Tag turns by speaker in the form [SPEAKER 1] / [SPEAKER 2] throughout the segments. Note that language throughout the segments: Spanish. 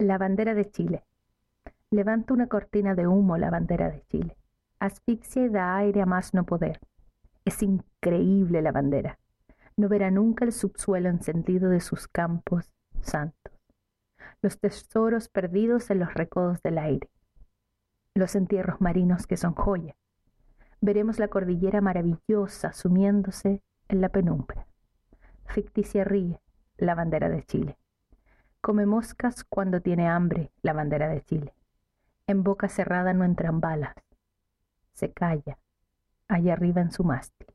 [SPEAKER 1] La bandera de Chile. Levanta una cortina de humo la bandera de Chile. Asfixia y da aire a más no poder. Es increíble la bandera. No verá nunca el subsuelo encendido de sus campos santos. Los tesoros perdidos en los recodos del aire. Los entierros marinos que son joya. Veremos la cordillera maravillosa sumiéndose en la penumbra. Ficticia ríe la bandera de Chile. Come moscas cuando tiene hambre, la bandera de Chile. En boca cerrada no entran balas. Se calla, allá arriba en su mástil.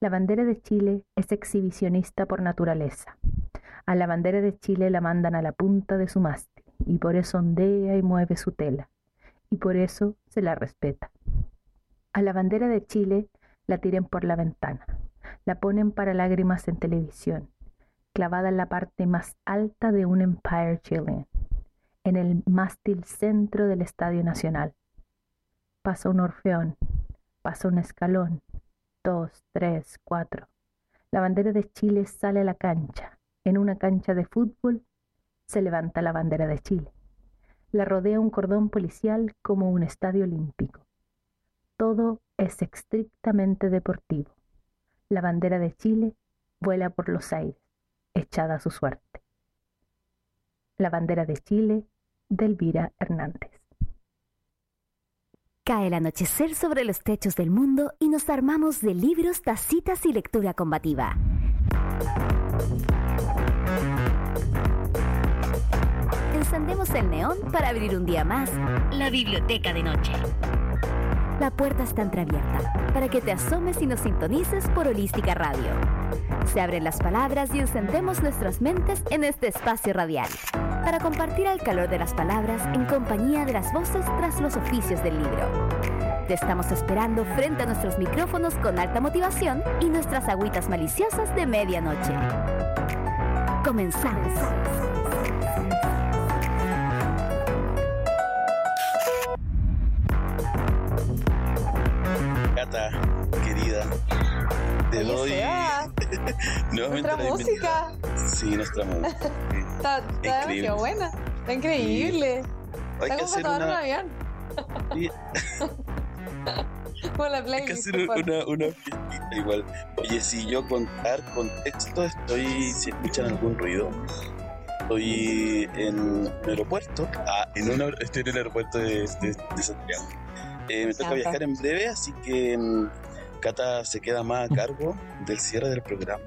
[SPEAKER 1] La bandera de Chile es exhibicionista por naturaleza. A la bandera de Chile la mandan a la punta de su mástil y por eso ondea y mueve su tela y por eso se la respeta. A la bandera de Chile la tiren por la ventana, la ponen para lágrimas en televisión clavada en la parte más alta de un Empire Chilean, en el mástil centro del Estadio Nacional. Pasa un orfeón, pasa un escalón, dos, tres, cuatro. La bandera de Chile sale a la cancha. En una cancha de fútbol se levanta la bandera de Chile. La rodea un cordón policial como un estadio olímpico. Todo es estrictamente deportivo. La bandera de Chile vuela por los aires echada a su suerte. La bandera de Chile de Elvira Hernández.
[SPEAKER 2] Cae el anochecer sobre los techos del mundo y nos armamos de libros, tacitas y lectura combativa. Encendemos el neón para abrir un día más la biblioteca de noche. La puerta está entreabierta para que te asomes y nos sintonices por Holística Radio. Se abren las palabras y encendemos nuestras mentes en este espacio radial para compartir el calor de las palabras en compañía de las voces tras los oficios del libro. Te estamos esperando frente a nuestros micrófonos con alta motivación y nuestras agüitas maliciosas de medianoche. Comenzamos.
[SPEAKER 3] nuestra música.
[SPEAKER 4] Sí, nuestra música.
[SPEAKER 3] Está, está demasiado buena. Está increíble.
[SPEAKER 4] Hay
[SPEAKER 3] Está
[SPEAKER 4] que
[SPEAKER 3] como
[SPEAKER 4] hacer
[SPEAKER 3] para tomar un
[SPEAKER 4] una,
[SPEAKER 3] avión.
[SPEAKER 4] sí,
[SPEAKER 3] la
[SPEAKER 4] hay que
[SPEAKER 3] playlist.
[SPEAKER 4] hacer una, una fiestita igual. Oye, si yo contar contexto, estoy, si escuchan algún ruido, estoy en un aeropuerto. Ah, en un, aer- estoy en el aeropuerto de, de, de Santiago. Eh, me toca viajar en breve, así que mm, Cata se queda más a cargo del cierre del programa.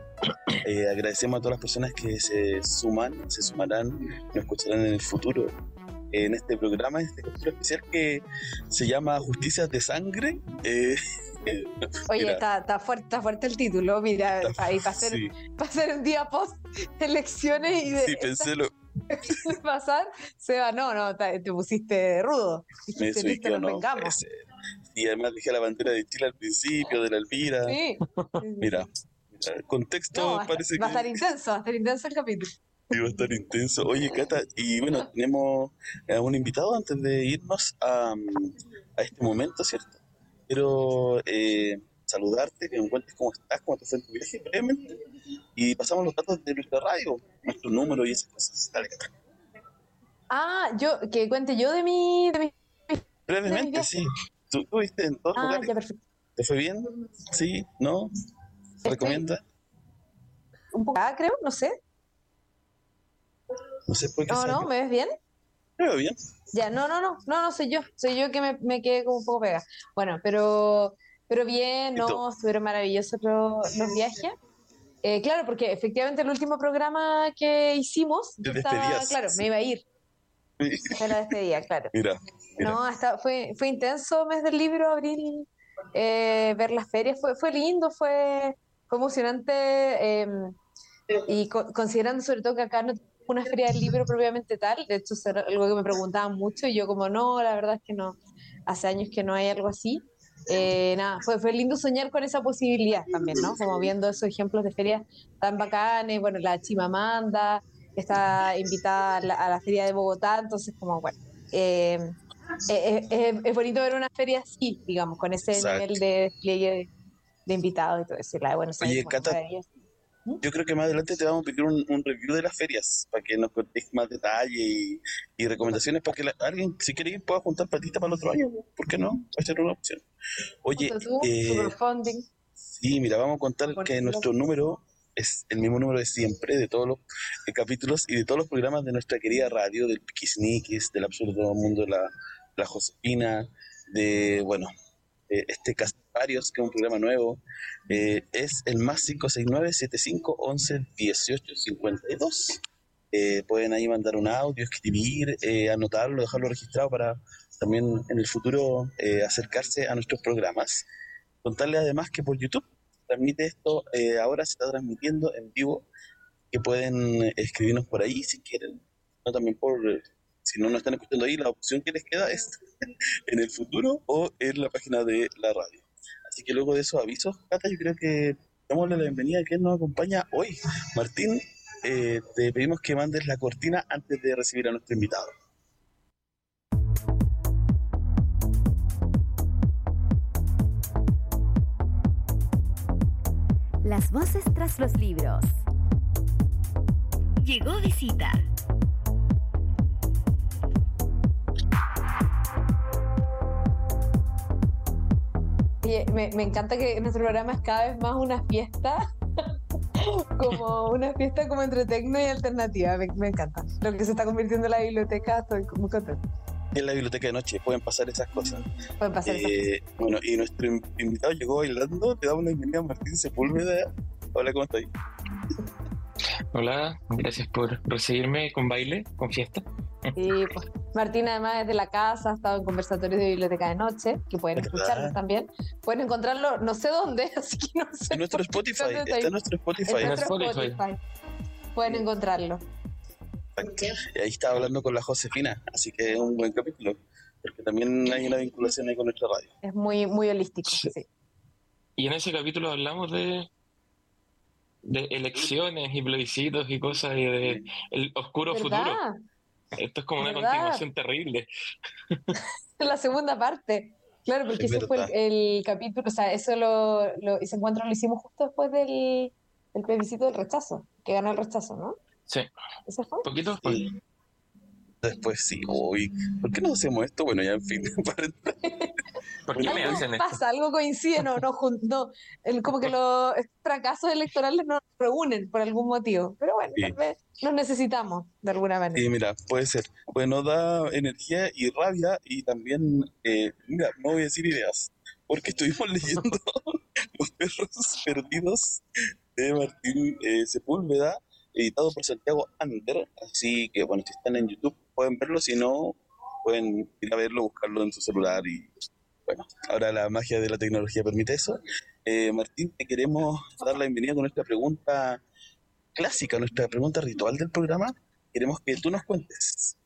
[SPEAKER 4] Eh, agradecemos a todas las personas que se suman, se sumarán, nos escucharán en el futuro en este programa, en este capítulo especial que se llama Justicias de Sangre. Eh,
[SPEAKER 3] Oye, está, está, fuerte, está fuerte el título. Mira,
[SPEAKER 4] Está-
[SPEAKER 3] ahí para hacer,
[SPEAKER 4] sí,
[SPEAKER 3] para hacer un día post elecciones y de
[SPEAKER 4] sí, pensé lo,
[SPEAKER 3] pasar, Seba, no, no, te, te pusiste rudo. Dijiste, listo, nos
[SPEAKER 4] no,
[SPEAKER 3] vengamos.
[SPEAKER 4] Y además dije la bandera de Chile al principio, de la Elvira.
[SPEAKER 3] Sí. Sí, sí,
[SPEAKER 4] Mira,
[SPEAKER 3] sí.
[SPEAKER 4] el contexto
[SPEAKER 3] No, va,
[SPEAKER 4] parece
[SPEAKER 3] estar- va a estar
[SPEAKER 4] que
[SPEAKER 3] intenso, va a estar intenso el capítulo.
[SPEAKER 4] iba a estar intenso. Oye, Cata, y bueno, tenemos a un invitado antes de irnos a, a este momento, ¿cierto? Quiero eh, saludarte, que me cuentes cómo estás, cómo te fue en tu viaje brevemente, y pasamos los datos de nuestra radio, nuestro número y esas cosas. Dale, Cata.
[SPEAKER 3] Ah, yo, que cuente yo de mi, de mi
[SPEAKER 4] Brevemente, sí. ¿Tú estuviste en dos
[SPEAKER 3] Ah,
[SPEAKER 4] lugares?
[SPEAKER 3] ya, perfecto.
[SPEAKER 4] ¿Te fue bien? ¿Sí? ¿No? ¿Se
[SPEAKER 3] Estoy-
[SPEAKER 4] recomienda?
[SPEAKER 3] Un poco, ah, creo, no sé.
[SPEAKER 4] No sé por qué
[SPEAKER 3] No,
[SPEAKER 4] salió.
[SPEAKER 3] no, ¿me ves bien?
[SPEAKER 4] Me veo bien.
[SPEAKER 3] Ya, no, no, no, no, no soy yo, soy yo que me, me quedé como un poco pega. Bueno, pero, pero bien, no, estuvieron maravillosos los, los viajes. Eh, claro, porque efectivamente el último programa que hicimos, yo estaba, claro,
[SPEAKER 4] sí.
[SPEAKER 3] me iba a ir, fue la despedida, claro.
[SPEAKER 4] Mira.
[SPEAKER 3] No, hasta fue, fue intenso mes del libro, abril, eh, ver las ferias, fue, fue lindo, fue, fue emocionante, eh, y co- considerando sobre todo que acá no una feria del libro propiamente tal, de hecho era algo que me preguntaban mucho y yo como no, la verdad es que no, hace años que no hay algo así. Eh, nada, fue, fue lindo soñar con esa posibilidad también, ¿no? Como viendo esos ejemplos de ferias tan bacanes, bueno, la Chimamanda, está invitada a la, feria de Bogotá, entonces como, bueno, eh, eh, eh, es bonito ver una feria así, digamos, con ese
[SPEAKER 4] Exacto.
[SPEAKER 3] nivel de despliegue de invitados y todo eso, y la de Buenos
[SPEAKER 4] Oye,
[SPEAKER 3] Aires, bueno,
[SPEAKER 4] Cata,
[SPEAKER 3] maravilloso.
[SPEAKER 4] yo creo que más adelante te vamos a pedir un, review de las ferias para que nos contéis más detalle y, recomendaciones para que alguien, si quiere ir, pueda juntar patita para el otro año. ¿Por qué no? Va a ser una opción. Oye, eh, sí, mira, vamos a contar que nuestro número es el mismo número de siempre, de todos los capítulos y de todos los programas de nuestra querida radio, del Piquisniquis, del absurdo mundo de la, la Josefina, de, bueno, este Casarios, que es un programa nuevo, eh, es el más 569-7511-1852. Eh, pueden ahí mandar un audio, escribir, eh, anotarlo, dejarlo registrado para también en el futuro eh, acercarse a nuestros programas. Contarle además que por YouTube transmite esto, ahora se está transmitiendo en vivo, que pueden escribirnos por ahí si quieren, no también por si no nos están escuchando ahí, la opción que les queda es en el futuro o en la página de la radio. Así que luego de esos avisos, Cata, yo creo que damos la bienvenida a quien nos acompaña hoy. Martín, eh, te pedimos que mandes la cortina antes de recibir a nuestro invitado.
[SPEAKER 2] Las voces tras los libros. Llegó visita.
[SPEAKER 3] Me, me encanta que nuestro programa es cada vez más una fiesta como una fiesta como entre tecno y alternativa. Me, encanta. Lo que se está convirtiendo en la biblioteca, estoy muy contenta.
[SPEAKER 4] En la biblioteca de noche pueden pasar esas cosas.
[SPEAKER 3] Pueden pasar esas
[SPEAKER 4] eh, cosas. Bueno, y nuestro invitado llegó bailando. Te damos la bienvenida a Martín Sepúlveda. Hola, ¿cómo estás?
[SPEAKER 5] Hola, gracias por recibirme con baile, con fiesta.
[SPEAKER 3] Sí, pues Martín además es de la casa, ha estado en conversatorios de biblioteca de noche, que pueden escucharlo también. Pueden encontrarlo no sé dónde, así que no sé.
[SPEAKER 4] En nuestro Spotify, está en nuestro Spotify.
[SPEAKER 3] En nuestro Spotify. Pueden encontrarlo.
[SPEAKER 4] Y ahí está hablando con la Josefina, así que es un buen capítulo, porque también hay una vinculación ahí con nuestra radio.
[SPEAKER 3] Es muy, muy holístico, sí.
[SPEAKER 5] Y en ese capítulo hablamos de de elecciones y plebiscitos y cosas y de el oscuro futuro. Esto es como una continuación terrible.
[SPEAKER 3] La segunda parte. Claro, porque ese fue el, capítulo, o sea, eso lo, lo, ese encuentro lo hicimos justo después del, del plebiscito del rechazo, que ganó el rechazo, ¿no?
[SPEAKER 5] Sí.
[SPEAKER 3] ¿Ese fue?
[SPEAKER 5] Poquito
[SPEAKER 4] Después sí, uy, ¿por qué no hacemos esto? Bueno, ya en fin,
[SPEAKER 5] ¿Por qué me hacen esto?
[SPEAKER 3] Pasa, algo coincide, no, no, no el, como que los fracasos electorales nos reúnen por algún motivo, pero bueno, tal vez nos necesitamos de alguna manera.
[SPEAKER 4] Sí, mira, puede ser. Bueno, da energía y rabia y también, eh, mira, no voy a decir ideas, porque estuvimos leyendo Los perros perdidos de Martín eh, Sepúlveda editado por Santiago Ander. Así que, bueno, si están en YouTube pueden verlo, si no, pueden ir a verlo, buscarlo en su celular y, bueno, ahora la magia de la tecnología permite eso. Eh, Martín, te queremos dar la bienvenida con nuestra pregunta clásica, nuestra pregunta ritual del programa. Queremos que tú nos cuentes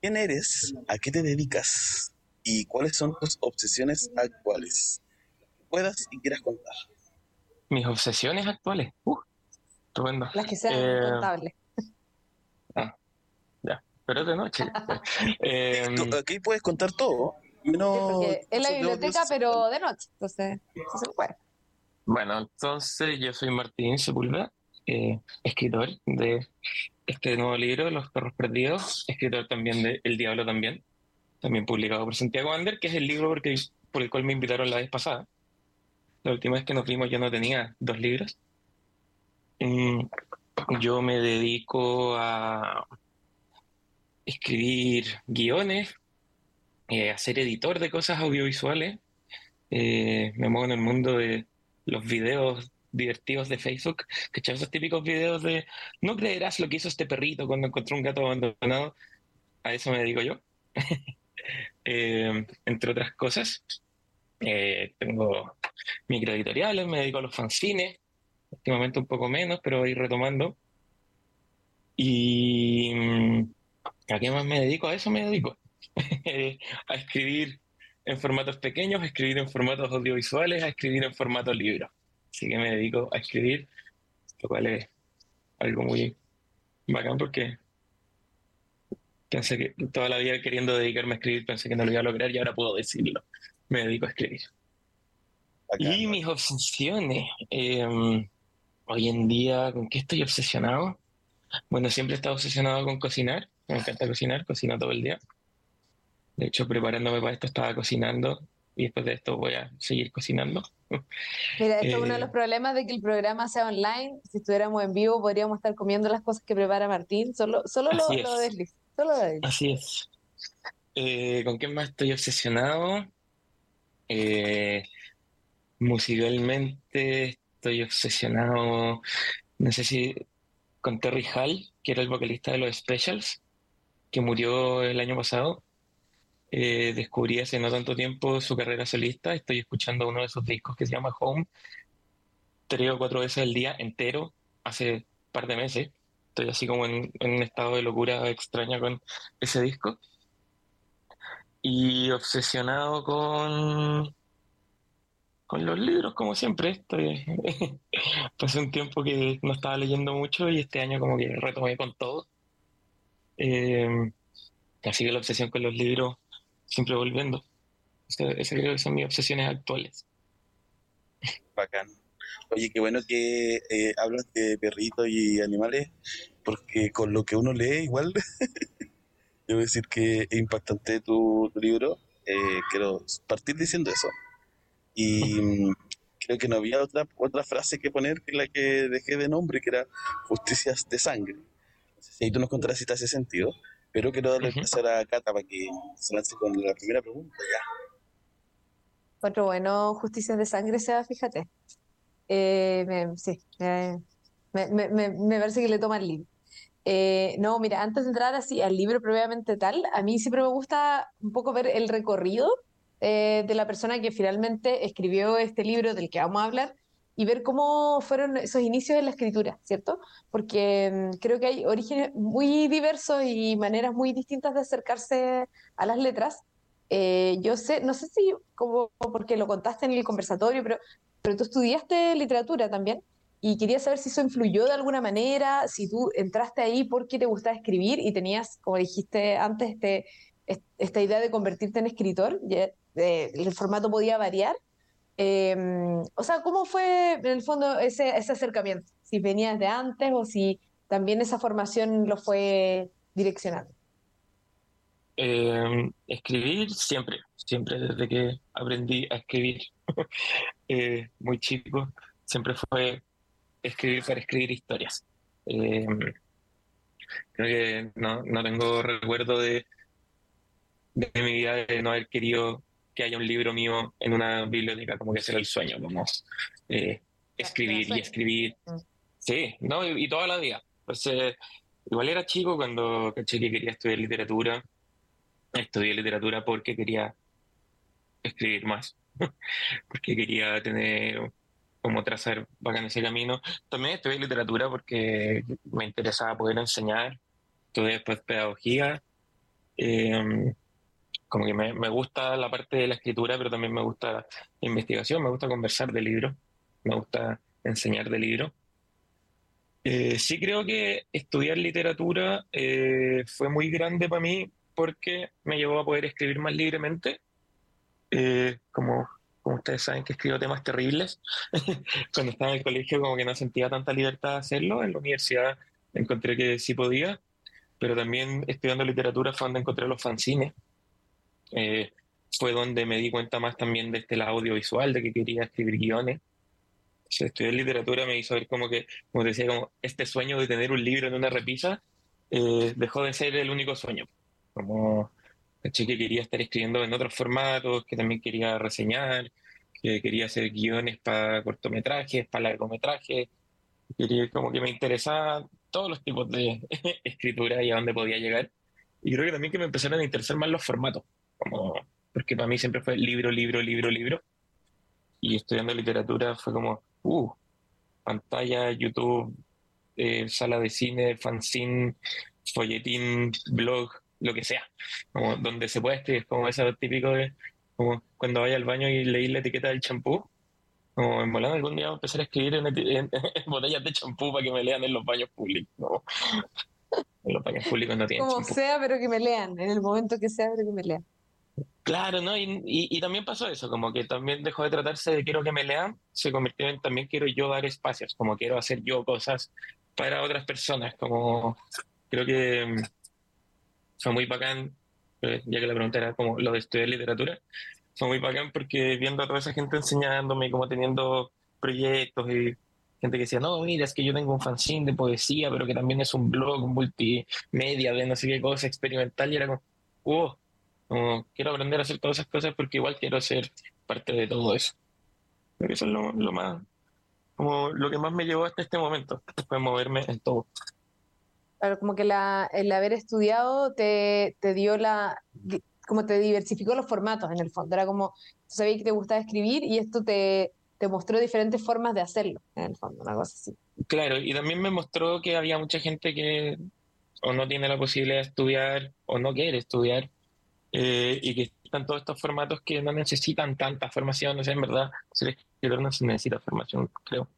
[SPEAKER 4] quién eres, a qué te dedicas y cuáles son tus obsesiones actuales. Puedas y quieras contar.
[SPEAKER 5] Mis obsesiones actuales. Uh,
[SPEAKER 3] las que sean eh, contables.
[SPEAKER 5] Pero de noche. eh,
[SPEAKER 4] aquí puedes contar todo.
[SPEAKER 3] No, es la biblioteca, pero de noche, entonces se puede.
[SPEAKER 5] Bueno, entonces yo soy Martín Sepúlveda, eh, escritor de este nuevo libro, Los perros perdidos, escritor también de El Diablo también, también publicado por Santiago Ander, que es el libro porque, por el cual me invitaron la vez pasada. La última vez que nos vimos yo no tenía dos libros. Mm, yo me dedico a escribir guiones, eh, a ser editor de cosas audiovisuales. Eh, me muevo en el mundo de los videos divertidos de Facebook, que esos típicos videos de no creerás lo que hizo este perrito cuando encontró un gato abandonado. A eso me dedico yo. Eh, entre otras cosas. tengo microeditoriales, me dedico a los fanzines, últimamente un poco menos, pero voy retomando. Y mm, ¿a qué más me dedico? A eso me dedico. a escribir en formatos pequeños, a escribir en formatos audiovisuales, a escribir en formato libro. Así que me dedico a escribir, lo cual es algo muy bacán porque pensé que toda la vida queriendo dedicarme a escribir pensé que no lo iba a lograr y ahora puedo decirlo. Me dedico a escribir. Y mis obsesiones. Eh, hoy en día, ¿con qué estoy obsesionado? Bueno, siempre he estado obsesionado con cocinar. Me encanta cocinar, cocino todo el día. De hecho, preparándome para esto estaba cocinando y después de esto voy a seguir cocinando.
[SPEAKER 3] Mira, esto es uno de los
[SPEAKER 5] Eh,
[SPEAKER 3] problemas de que el programa sea online. Si estuviéramos en vivo, podríamos estar comiendo las cosas que prepara Martín. Solo, solo lo, lo
[SPEAKER 5] es,
[SPEAKER 3] desliz, solo lo
[SPEAKER 5] así es. Eh, ¿con qué más estoy obsesionado? Eh, musicalmente estoy obsesionado, no sé si con Terry Hall, que era el vocalista de los Specials, que murió el año pasado. Eh, descubrí hace no tanto tiempo su carrera solista. Estoy escuchando uno de sus discos que se llama Home, tres o cuatro veces al día entero, hace un par de meses. Estoy así como en, en un estado de locura extraña con ese disco. Y obsesionado con, con los libros, como siempre. Estoy, pasé un tiempo que no estaba leyendo mucho y este año como que retomé con todo. Eh, así que la obsesión con los libros, siempre volviendo. Esa, esa creo que son mis obsesiones actuales.
[SPEAKER 4] Bacán. Oye, qué bueno que eh, hablas de perritos y animales, porque con lo que uno lee, igual, debo decir que es impactante tu, tu libro. Eh, quiero partir diciendo eso. Y mm, creo que no había otra, otra frase que poner que la que dejé de nombre, que era justicias de sangre. Si ahí tú nos contarás si te hace sentido, pero quiero darle
[SPEAKER 5] Ujú.
[SPEAKER 4] empezar a Cata para que se lance con la primera pregunta. Ya.
[SPEAKER 3] Otro bueno, Justicias de Sangre, Seba, fíjate. Eh, me- sí, me, me, me- me- me parece que le toma el libro. Eh, no, mira, antes de entrar así al libro propiamente tal, a mí siempre me gusta un poco ver el recorrido eh, de la persona que finalmente escribió este libro del que vamos a hablar y ver cómo fueron esos inicios en la escritura, ¿cierto? Porque mm, creo que hay orígenes muy diversos y maneras muy distintas de acercarse a las letras. Eh, yo sé, no sé si como porque lo contaste en el conversatorio, pero, pero tú estudiaste literatura también. Y quería saber si eso influyó de alguna manera, si tú entraste ahí porque te gustaba escribir y tenías, como dijiste antes, este, est- esta idea de convertirte en escritor, eh, el formato podía variar. Eh, o sea, ¿cómo fue en el fondo ese, acercamiento? Si venías de antes o si también esa formación lo fue direccionando.
[SPEAKER 5] Eh, escribir siempre, siempre desde que aprendí a escribir eh, muy chico, siempre fue escribir para escribir historias. Eh, creo que no, no tengo recuerdo de, de mi vida de no haber querido que haya un libro mío en una biblioteca, como que ese era el sueño, como eh, escribir y escribir.
[SPEAKER 3] Mm.
[SPEAKER 5] Sí, ¿no? Y, y toda la vida. Eh, igual era chico cuando caché que quería estudiar literatura. Estudié literatura porque quería escribir más, porque quería tener como trazar bacán ese camino. También estudié literatura porque me interesaba poder enseñar. Estudié después pedagogía. Eh, como que me, me gusta la parte de la escritura, pero también me gusta la investigación, me gusta conversar de libros, me gusta enseñar de libros. Eh, sí creo que estudiar literatura eh, fue muy grande para mí porque me llevó a poder escribir más libremente. Eh, como, como ustedes saben que escribo temas terribles, cuando estaba en el colegio como que no sentía tanta libertad de hacerlo, en la universidad encontré que sí podía, pero también estudiando literatura fue donde encontré los fanzines. Eh, fue donde me di cuenta más también de este lado audiovisual, de que quería escribir guiones. O sea, literatura me hizo ver como que, como decía, como este sueño de tener un libro en una repisa eh, dejó de ser el único sueño. Como caché que quería estar escribiendo en otros formatos, que también quería reseñar, que quería hacer guiones para cortometrajes, para largometrajes, quería, como que me interesaba todos los tipos de escritura y a dónde podía llegar. Y creo que también que me empezaron a interesar más los formatos, como, porque para mí siempre fue libro, libro, libro, libro. Y estudiando literatura fue como, uh, pantalla, YouTube, eh, sala de cine, fanzine, folletín, blog, lo que sea, como donde se puede escribir, como eso típico de, como cuando vaya al baño y leí la etiqueta del champú, como en volando algún día voy a empezar a escribir en, en- en botellas de champú para que me lean en los baños públicos, no, en los baños públicos no tienen
[SPEAKER 3] Como
[SPEAKER 5] champú.
[SPEAKER 3] sea, pero que me lean, en el momento que sea, pero que me lean.
[SPEAKER 5] Claro, ¿no? Y, y, también pasó eso, como que también dejó de tratarse de quiero que me lean, se convirtió en también quiero yo dar espacios, como quiero hacer yo cosas para otras personas, como creo que mm, fue muy bacán, eh, ya que la pregunta era como lo de estudiar literatura, fue muy bacán porque viendo a toda esa gente enseñándome, como teniendo proyectos y gente que decía, no, mira, es que yo tengo un fanzine de poesía, pero que también es un blog multimedia de no sé qué cosa experimental, y era como, oh, como, quiero aprender a hacer todas esas cosas porque igual quiero ser parte de todo eso. Pero eso es lo, lo más, como lo que más me llevó hasta este momento, fue moverme en todo.
[SPEAKER 3] Claro, como que la, el haber estudiado te, te dio la, como te diversificó los formatos en el fondo. Era como, sabías que te gustaba escribir y esto te, te mostró diferentes formas de hacerlo, en el fondo, una cosa así.
[SPEAKER 5] Claro, y también me mostró que había mucha gente que o no tiene la posibilidad de estudiar o no quiere estudiar eh, y que están todos estos formatos que no necesitan tanta formación, no sé, en verdad, ser escritor no se necesita formación, creo.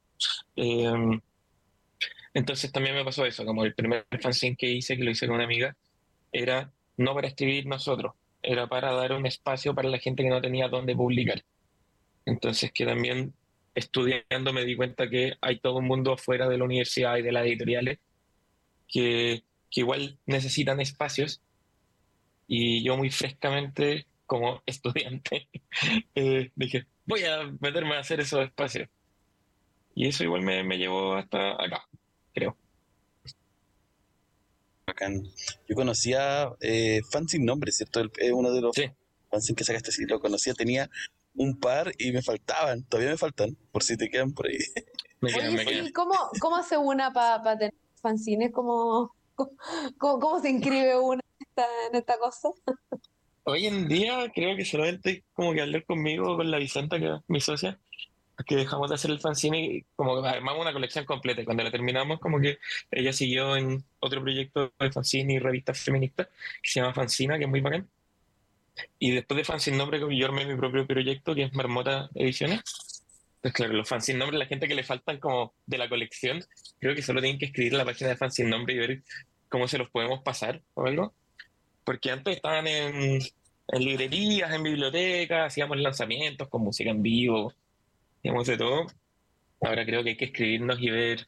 [SPEAKER 5] Eh, entonces también me pasó eso, como el primer fanzine que hice, que lo hice con una amiga, era no para escribir nosotros, era para dar un espacio para la gente que no tenía dónde publicar. Entonces que también estudiando me di cuenta que hay todo un mundo afuera de la universidad y de las editoriales que, que igual necesitan espacios y yo muy frescamente, como estudiante, eh, dije, voy a meterme a hacer esos espacios. Y eso igual me, me llevó hasta acá, creo.
[SPEAKER 4] Bacán. Yo conocía eh, Fan Sin Nombre, ¿cierto? Es uno de los sí. fans que sacaste, sí, lo conocía, tenía un par y me faltaban, todavía me faltan, por si te quedan por ahí.
[SPEAKER 3] Oye, ¿cómo, ¿cómo, hace una para pa tener fanzines? ¿Cómo, cómo, cómo, se inscribe una en esta cosa?
[SPEAKER 5] Hoy en día creo que solamente como que hablar conmigo, con la Vicenta, que es mi socia, que dejamos de hacer el fanzine y como que armamos una colección completa. Cuando la terminamos, como que ella siguió en otro proyecto de fanzine y revista feminista que se llama Fanzina, que es muy bacán. Y después de Fanzine Nombre, yo armé mi propio proyecto, que es Marmota Ediciones. Pues claro, los Fanzine Nombre, la gente que le faltan como de la colección, creo que solo tienen que escribir la página de Fanzine Nombre y ver cómo se los podemos pasar o algo porque antes estaban en, librerías, en bibliotecas, hacíamos lanzamientos con música en vivo, hacíamos de todo. Ahora creo que hay que escribirnos y ver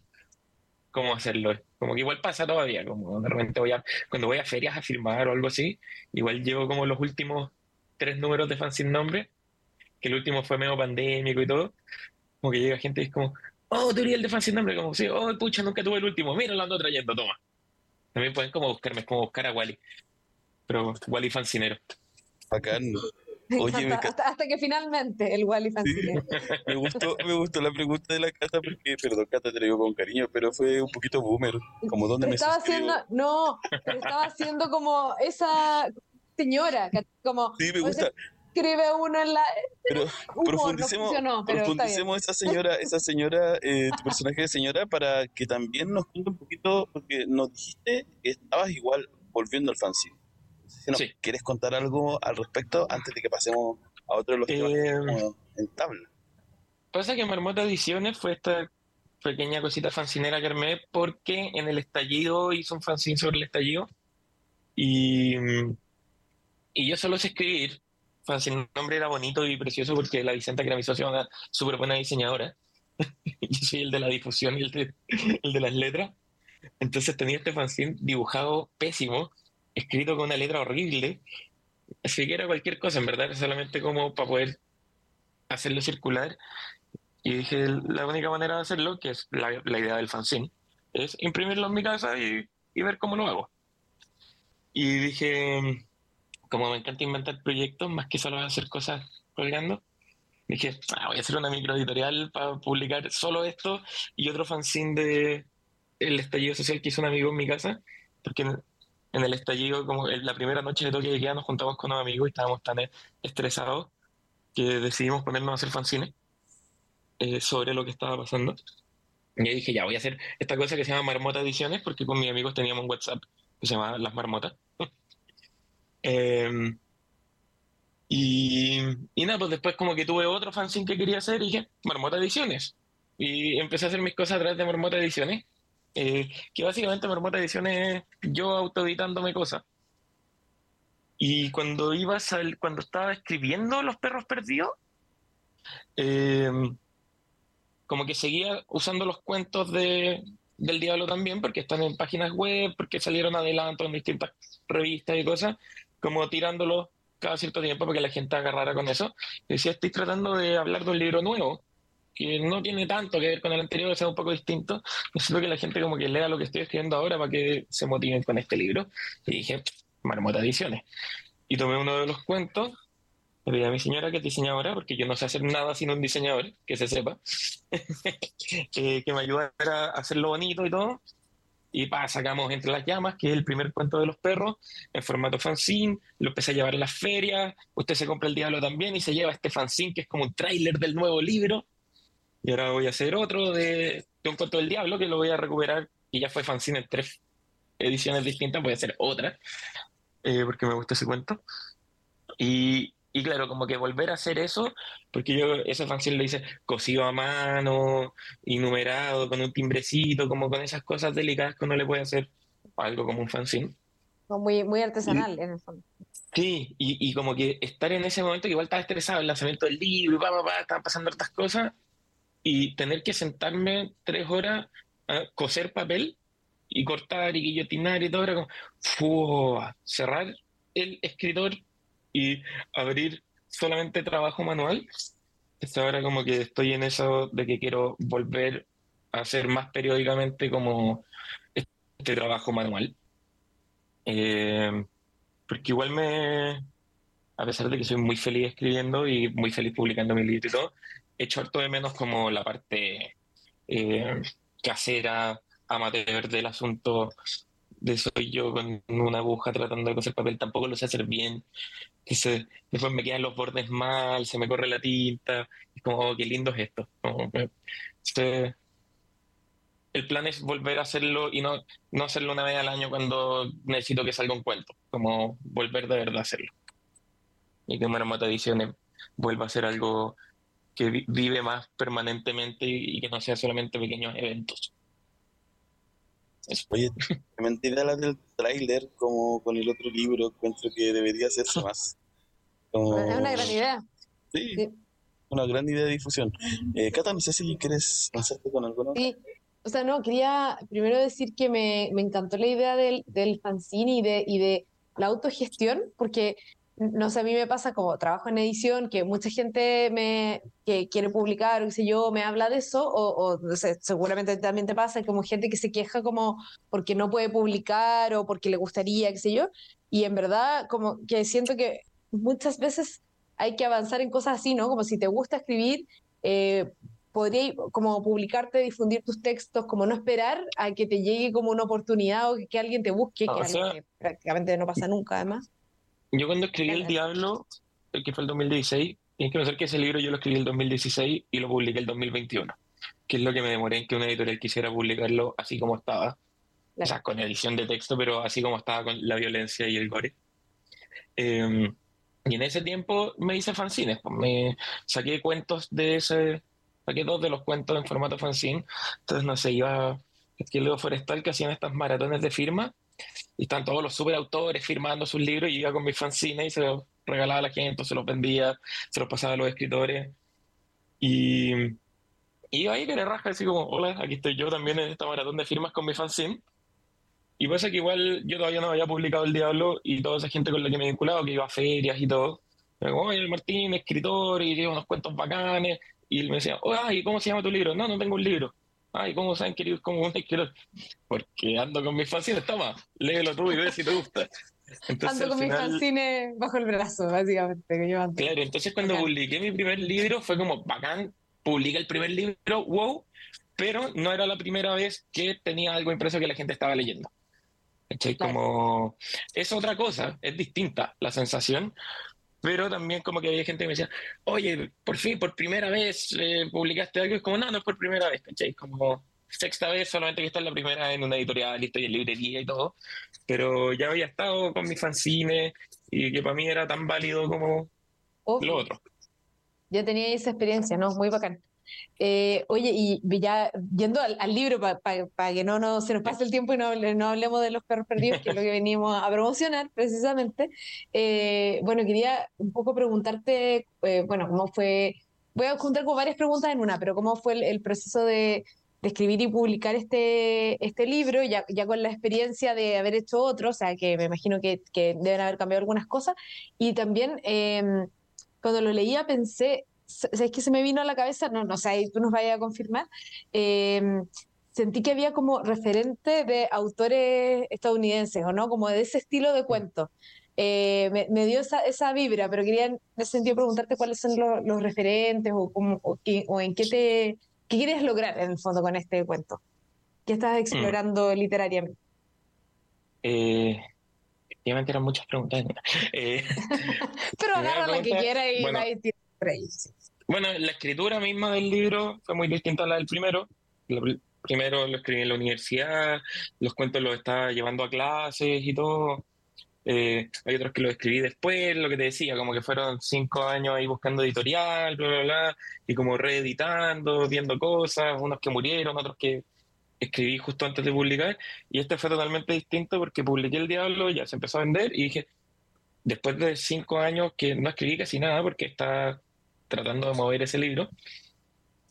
[SPEAKER 5] cómo hacerlo. Como que igual pasa todavía, como de repente voy a, cuando voy a ferias a firmar o algo así, igual llevo como los últimos tres números de fan sin nombre, que el último fue medio pandémico y todo, como que llega gente y es como, oh, tú eres el de fan sin nombre, como si, oh, pucha, nunca tuve el último, mira, lo ando trayendo, toma. También pueden como buscarme, es como buscar a Wally pero Wally Fancinero.
[SPEAKER 4] Bacán.
[SPEAKER 3] Oye, hasta, que finalmente el Wally Fancinero.
[SPEAKER 4] me, gustó, me gustó la pregunta de la Cata porque, perdón, Cata te lo digo con cariño, pero fue un poquito boomer. Como dónde me
[SPEAKER 3] estaba haciendo, No, pero estaba haciendo como esa señora, como...
[SPEAKER 4] Sí, me gusta.
[SPEAKER 3] Escribe uno en la...
[SPEAKER 4] Pero profundicemos, profundicemos esa señora, esa señora, eh, tu personaje de señora, para que también nos cuente un poquito, porque nos dijiste que estabas igual volviendo al fanzine. ¿Quieres contar algo al respecto antes de que pasemos a otro de los temas eh, en tabla?
[SPEAKER 5] Pasa que Marmota Ediciones fue esta pequeña cosita fancinera que armé porque en el estallido hizo un fanzine sobre el estallido y, y yo solo sé escribir. Fanzine, nombre era bonito y precioso porque la Vicenta, que era mi socia, una súper buena diseñadora. yo soy el de la difusión y el de, el de las letras. Entonces tenía este fanzine dibujado pésimo escrito con una letra horrible. Así que era cualquier cosa, en verdad, solamente como para poder hacerlo circular. Y dije, la única manera de hacerlo, que es la, idea del fanzine, es imprimirlo en mi casa y, ver cómo lo hago. Y dije, como me encanta inventar proyectos, más que solo hacer cosas colgando, dije, ah, voy a hacer una micro editorial para publicar solo esto y otro fanzine de el estallido social que hizo un amigo en mi casa, porque en el estallido, como en la primera noche de toque de queda, nos juntamos con unos amigos y estábamos tan estresados que decidimos ponernos a hacer fanzines eh, sobre lo que estaba pasando. Y yo dije, ya, voy a hacer esta cosa que se llama Marmota Ediciones, porque con mis amigos teníamos un WhatsApp que se llama Las Marmotas. Em, y, y nada, pues después como que tuve otro fanzine que quería hacer y dije, Marmota Ediciones. Y empecé a hacer mis cosas a través de Marmota Ediciones eh, que básicamente Marmota Edición es yo autoeditándome cosas. Y cuando iba a cuando estaba escribiendo Los Perros Perdidos, eh, como que seguía usando los cuentos de, del diablo también, porque están en páginas web, porque salieron adelantos en distintas revistas y cosas, como tirándolos cada cierto tiempo para que la gente agarrara con eso. Decía, estoy tratando de hablar de un libro nuevo, que no tiene tanto que ver con el anterior, que sea un poco distinto. Necesito que la gente como que lea lo que estoy escribiendo ahora para que se motiven con este libro. Y dije, Marmota Ediciones. Y tomé uno de los cuentos, le pedí a mi señora que es diseñadora, porque yo no sé hacer nada sin un diseñador, que se sepa, eh, que me ayudara a hacerlo bonito y todo. Y pa, sacamos Entre las Llamas, que es el primer cuento de los perros, en formato fanzine, lo empecé a llevar a las ferias, usted se compra el diablo también y se lleva este fanzine que es como un tráiler del nuevo libro. Y ahora voy a hacer otro de, un cuento del diablo que lo voy a recuperar y ya fue fanzine en tres ediciones distintas, voy a hacer otra, eh, porque me gusta ese cuento. Y, y claro, como que volver a hacer eso, porque yo ese fanzine lo hice cosido a mano y numerado, con un timbrecito, como con esas cosas delicadas que uno le puede hacer algo como un fanzine.
[SPEAKER 3] Muy, muy artesanal, en el fondo.
[SPEAKER 5] Sí, y, y, como que estar en ese momento que igual estaba estresado, el lanzamiento del libro, pa, pa, pa, estaban pasando otras cosas, y tener que sentarme tres horas a coser papel y cortar y guillotinar y todo, era como cerrar el escritor y abrir solamente trabajo manual. Entonces ahora como que estoy en eso de que quiero volver a hacer más periódicamente como este trabajo manual. Eh, porque igual me, a pesar de que soy muy feliz escribiendo y muy feliz publicando mi libro y todo, echo harto de menos como la parte eh, casera, amateur del asunto de soy yo con una aguja tratando de coser papel, tampoco lo sé hacer bien. Se, después me quedan los bordes mal, se me corre la tinta, es como, oh, qué lindo es esto. el plan es volver a hacerlo y no, no hacerlo una vez al año cuando necesito que salga un cuento, como volver de verdad a hacerlo. Y que Maramata Ediciones vuelva a ser algo que vive más permanentemente y que no sea solamente pequeños eventos.
[SPEAKER 4] Oye, mentira la del tráiler como con el otro libro, encuentro que debería hacerse más.
[SPEAKER 3] Es una gran idea.
[SPEAKER 4] Sí, una gran idea de difusión. Eh, Cata, no sé si quieres lanzarte con algo,
[SPEAKER 3] Sí, o sea, no, quería primero decir que me, me encantó la idea del, del fanzine y de, y de la autogestión, porque no sé, a mí me pasa como trabajo en edición, que mucha gente me, que quiere publicar, o qué sé yo, me habla de eso, o, no sé, seguramente también te pasa, como gente que se queja como porque no puede publicar o porque le gustaría, qué sé yo, y en verdad como que siento que muchas veces hay que avanzar en cosas así, ¿no? Como si te gusta escribir, eh, podría como publicarte, difundir tus textos, como no esperar a que te llegue como una oportunidad o que, alguien te busque, que prácticamente no pasa nunca además.
[SPEAKER 5] Yo cuando escribí El Diablo, el que fue el 2016, tienes que pensar que ese libro yo lo escribí el 2016 y lo publiqué el 2021, que es lo que me demoré en que una editorial quisiera publicarlo así como estaba. O sea, con edición de texto, pero así como estaba con la violencia y el gore. Em, y en ese tiempo me hice fanzines, pues me saqué cuentos de ese, saqué dos de los cuentos en formato fanzine. Entonces, no sé, iba a Forestal que hacían estas maratones de firma y están todos los superautores firmando sus libros y iba con mis fanzines y se los regalaba a la gente, se los vendía, se los pasaba a los escritores. Y, y iba ahí que le raja, así como, hola, aquí estoy yo también en esta maratón de firmas con mi fanzine. Y pasa que igual yo todavía no había publicado El Diablo y toda esa gente con la que me he vinculado, que iba a ferias y todo, me dijo, oye, Martín, escritor, y tiene unos cuentos bacanes. Y él me decía, oye, ¿y cómo se llama tu libro? No, no tengo un libro. Ay, ¿cómo saben que como un esqueleto? Porque ando con mis fanzines, toma, léelo tú y ve si te gusta.
[SPEAKER 3] ando con mis fanzines bajo el brazo, básicamente.
[SPEAKER 5] Claro, entonces cuando publiqué mi primer libro fue como bacán, publica el primer libro, wow, pero no era la primera vez que tenía algo impreso que la gente estaba leyendo. Como es otra cosa, es distinta la sensación, pero también como que había gente que me decía, oye, por fin, por primera vez eh, publicaste algo, es como, no, no es por primera vez, ¿cachai? Como sexta vez, solamente que está en la primera en una editorial, listo, y en librería y todo, pero ya había estado con mis fanzines y que para mí era tan válido como lo otro.
[SPEAKER 3] Ya tenía esa experiencia, ¿no? Muy bacán. Eh, oye, y ya yendo al, libro, para que no, no se nos pase el tiempo y no, no hablemos de los perros perdidos, que es lo que venimos a promocionar precisamente, eh, bueno, quería un poco preguntarte, eh, bueno, cómo fue, voy a juntar con varias preguntas en una, pero cómo fue el, proceso de, escribir y publicar este, este libro, ya, ya con la experiencia de haber hecho otro, o sea, que me imagino que, que deben haber cambiado algunas cosas, y también em, cuando lo leía pensé, es que se me vino a la cabeza, no, no sé, tú nos vayas a confirmar, em, sentí que había como referente de autores estadounidenses, ¿o no? Como de ese estilo de cuento. Eh, me, dio esa, esa vibra, pero quería en ese sentido preguntarte cuáles son los, referentes o, cómo, o, en qué te qué quieres lograr en el fondo con este cuento. ¿Qué estás explorando literariamente?
[SPEAKER 5] Eh, efectivamente eran muchas preguntas.
[SPEAKER 3] Eh, pero agarra la que quiera y bueno,
[SPEAKER 5] bueno, la escritura misma del libro fue muy distinta a la del primero. primero lo escribí en la universidad, los cuentos los estaba llevando a clases y todo. Eh, hay otros que lo escribí después, lo que te decía, como que fueron cinco años ahí buscando editorial, bla, bla, bla, y como reeditando, viendo cosas, unos que murieron, otros que escribí justo antes de publicar, y este fue totalmente distinto porque publiqué El Diablo, ya se empezó a vender, y dije, después de cinco años que no escribí casi nada porque está tratando de mover ese libro,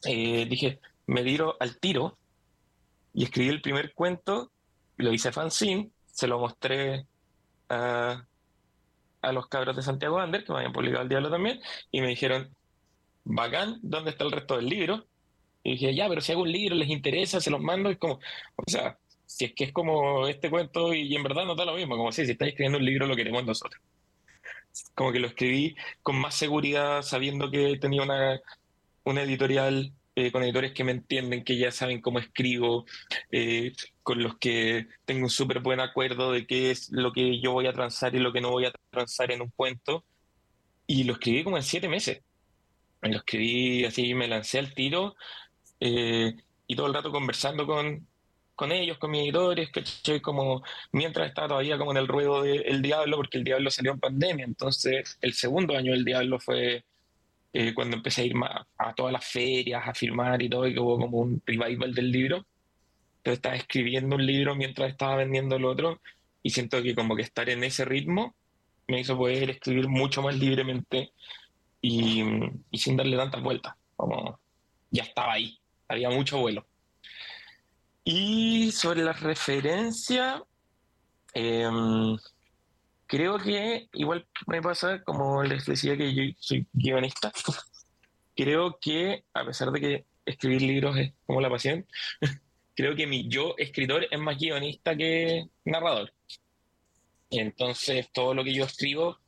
[SPEAKER 5] eh, dije, me diro al tiro y escribí el primer cuento, lo hice fanzine, se lo mostré a, los cabros de Santiago Ander, que me habían publicado el diablo también, y me dijeron, bacán, ¿dónde está el resto del libro? Y dije, ya, pero si hago un libro, les interesa, se los mando, es como, o sea, si es que es como este cuento y, en verdad no da lo mismo, como si, si escribiendo un libro lo queremos nosotros como que lo escribí con más seguridad, sabiendo que tenía una, una editorial eh, con editores que me entienden, que ya saben cómo escribo, eh, con los que tengo un súper buen acuerdo de qué es lo que yo voy a transar y lo que no voy a transar en un cuento. Y lo escribí como en siete meses. Lo escribí así, me lancé al tiro eh, y todo el rato conversando con, con ellos, con mis editores, ¿cachai? Como mientras estaba todavía como en el ruedo del Diablo, porque el Diablo salió en pandemia, entonces el segundo año del Diablo fue eh, cuando empecé a ir a todas las ferias, a firmar y todo, y que hubo como un revival del libro. Entonces estaba escribiendo un libro mientras estaba vendiendo el otro, y siento que como que estar en ese ritmo me hizo poder escribir mucho más libremente y, y sin darle tantas vueltas, como ya estaba ahí, había mucho vuelo. Y sobre la referencia, em, creo que igual me pasa, como les decía que yo soy guionista, creo que a pesar de que escribir libros es como la pasión, creo que mi yo escritor es más guionista que narrador. Entonces todo lo que yo escribo,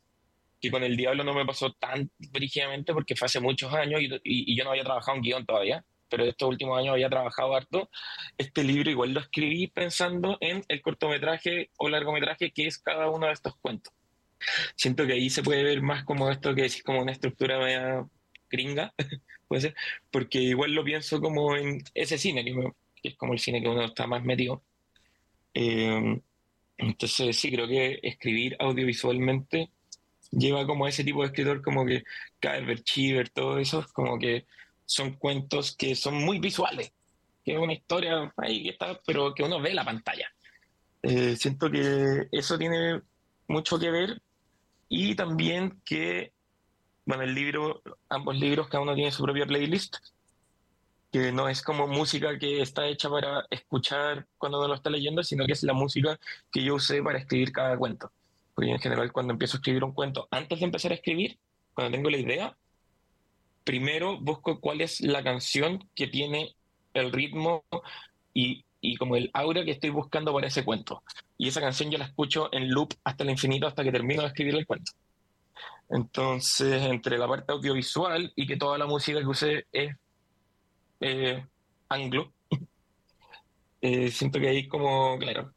[SPEAKER 5] que con el diablo no me pasó tan brígidamente porque fue hace muchos años y, y yo no había trabajado en guion todavía pero estos últimos años había trabajado harto. Este libro igual lo escribí pensando en el cortometraje o largometraje que es cada uno de estos cuentos. Siento que ahí se puede ver más como esto que es como una estructura media gringa, puede ser, porque igual lo pienso como en ese cine, que, es como el cine que uno está más metido. Eh, entonces sí, creo que escribir audiovisualmente lleva como a ese tipo de escritor como que Calvert, Chiver, todo eso, como que son cuentos que son muy visuales, que es una historia ahí que está, pero que uno ve la pantalla. Eh, siento que eso tiene mucho que ver y también que, bueno, el libro, ambos libros, cada uno tiene su propia playlist, que no es como música que está hecha para escuchar cuando uno lo está leyendo, sino que es la música que yo usé para escribir cada cuento. Porque en general cuando empiezo a escribir un cuento, antes de empezar a escribir, cuando tengo la idea, primero busco cuál es la canción que tiene el ritmo y, como el aura que estoy buscando para ese cuento. Y esa canción yo la escucho en loop hasta el infinito, hasta que termino de escribir el cuento. Entonces, entre la parte audiovisual y que toda la música que use es eh, anglo, eh, siento que ahí como, claro,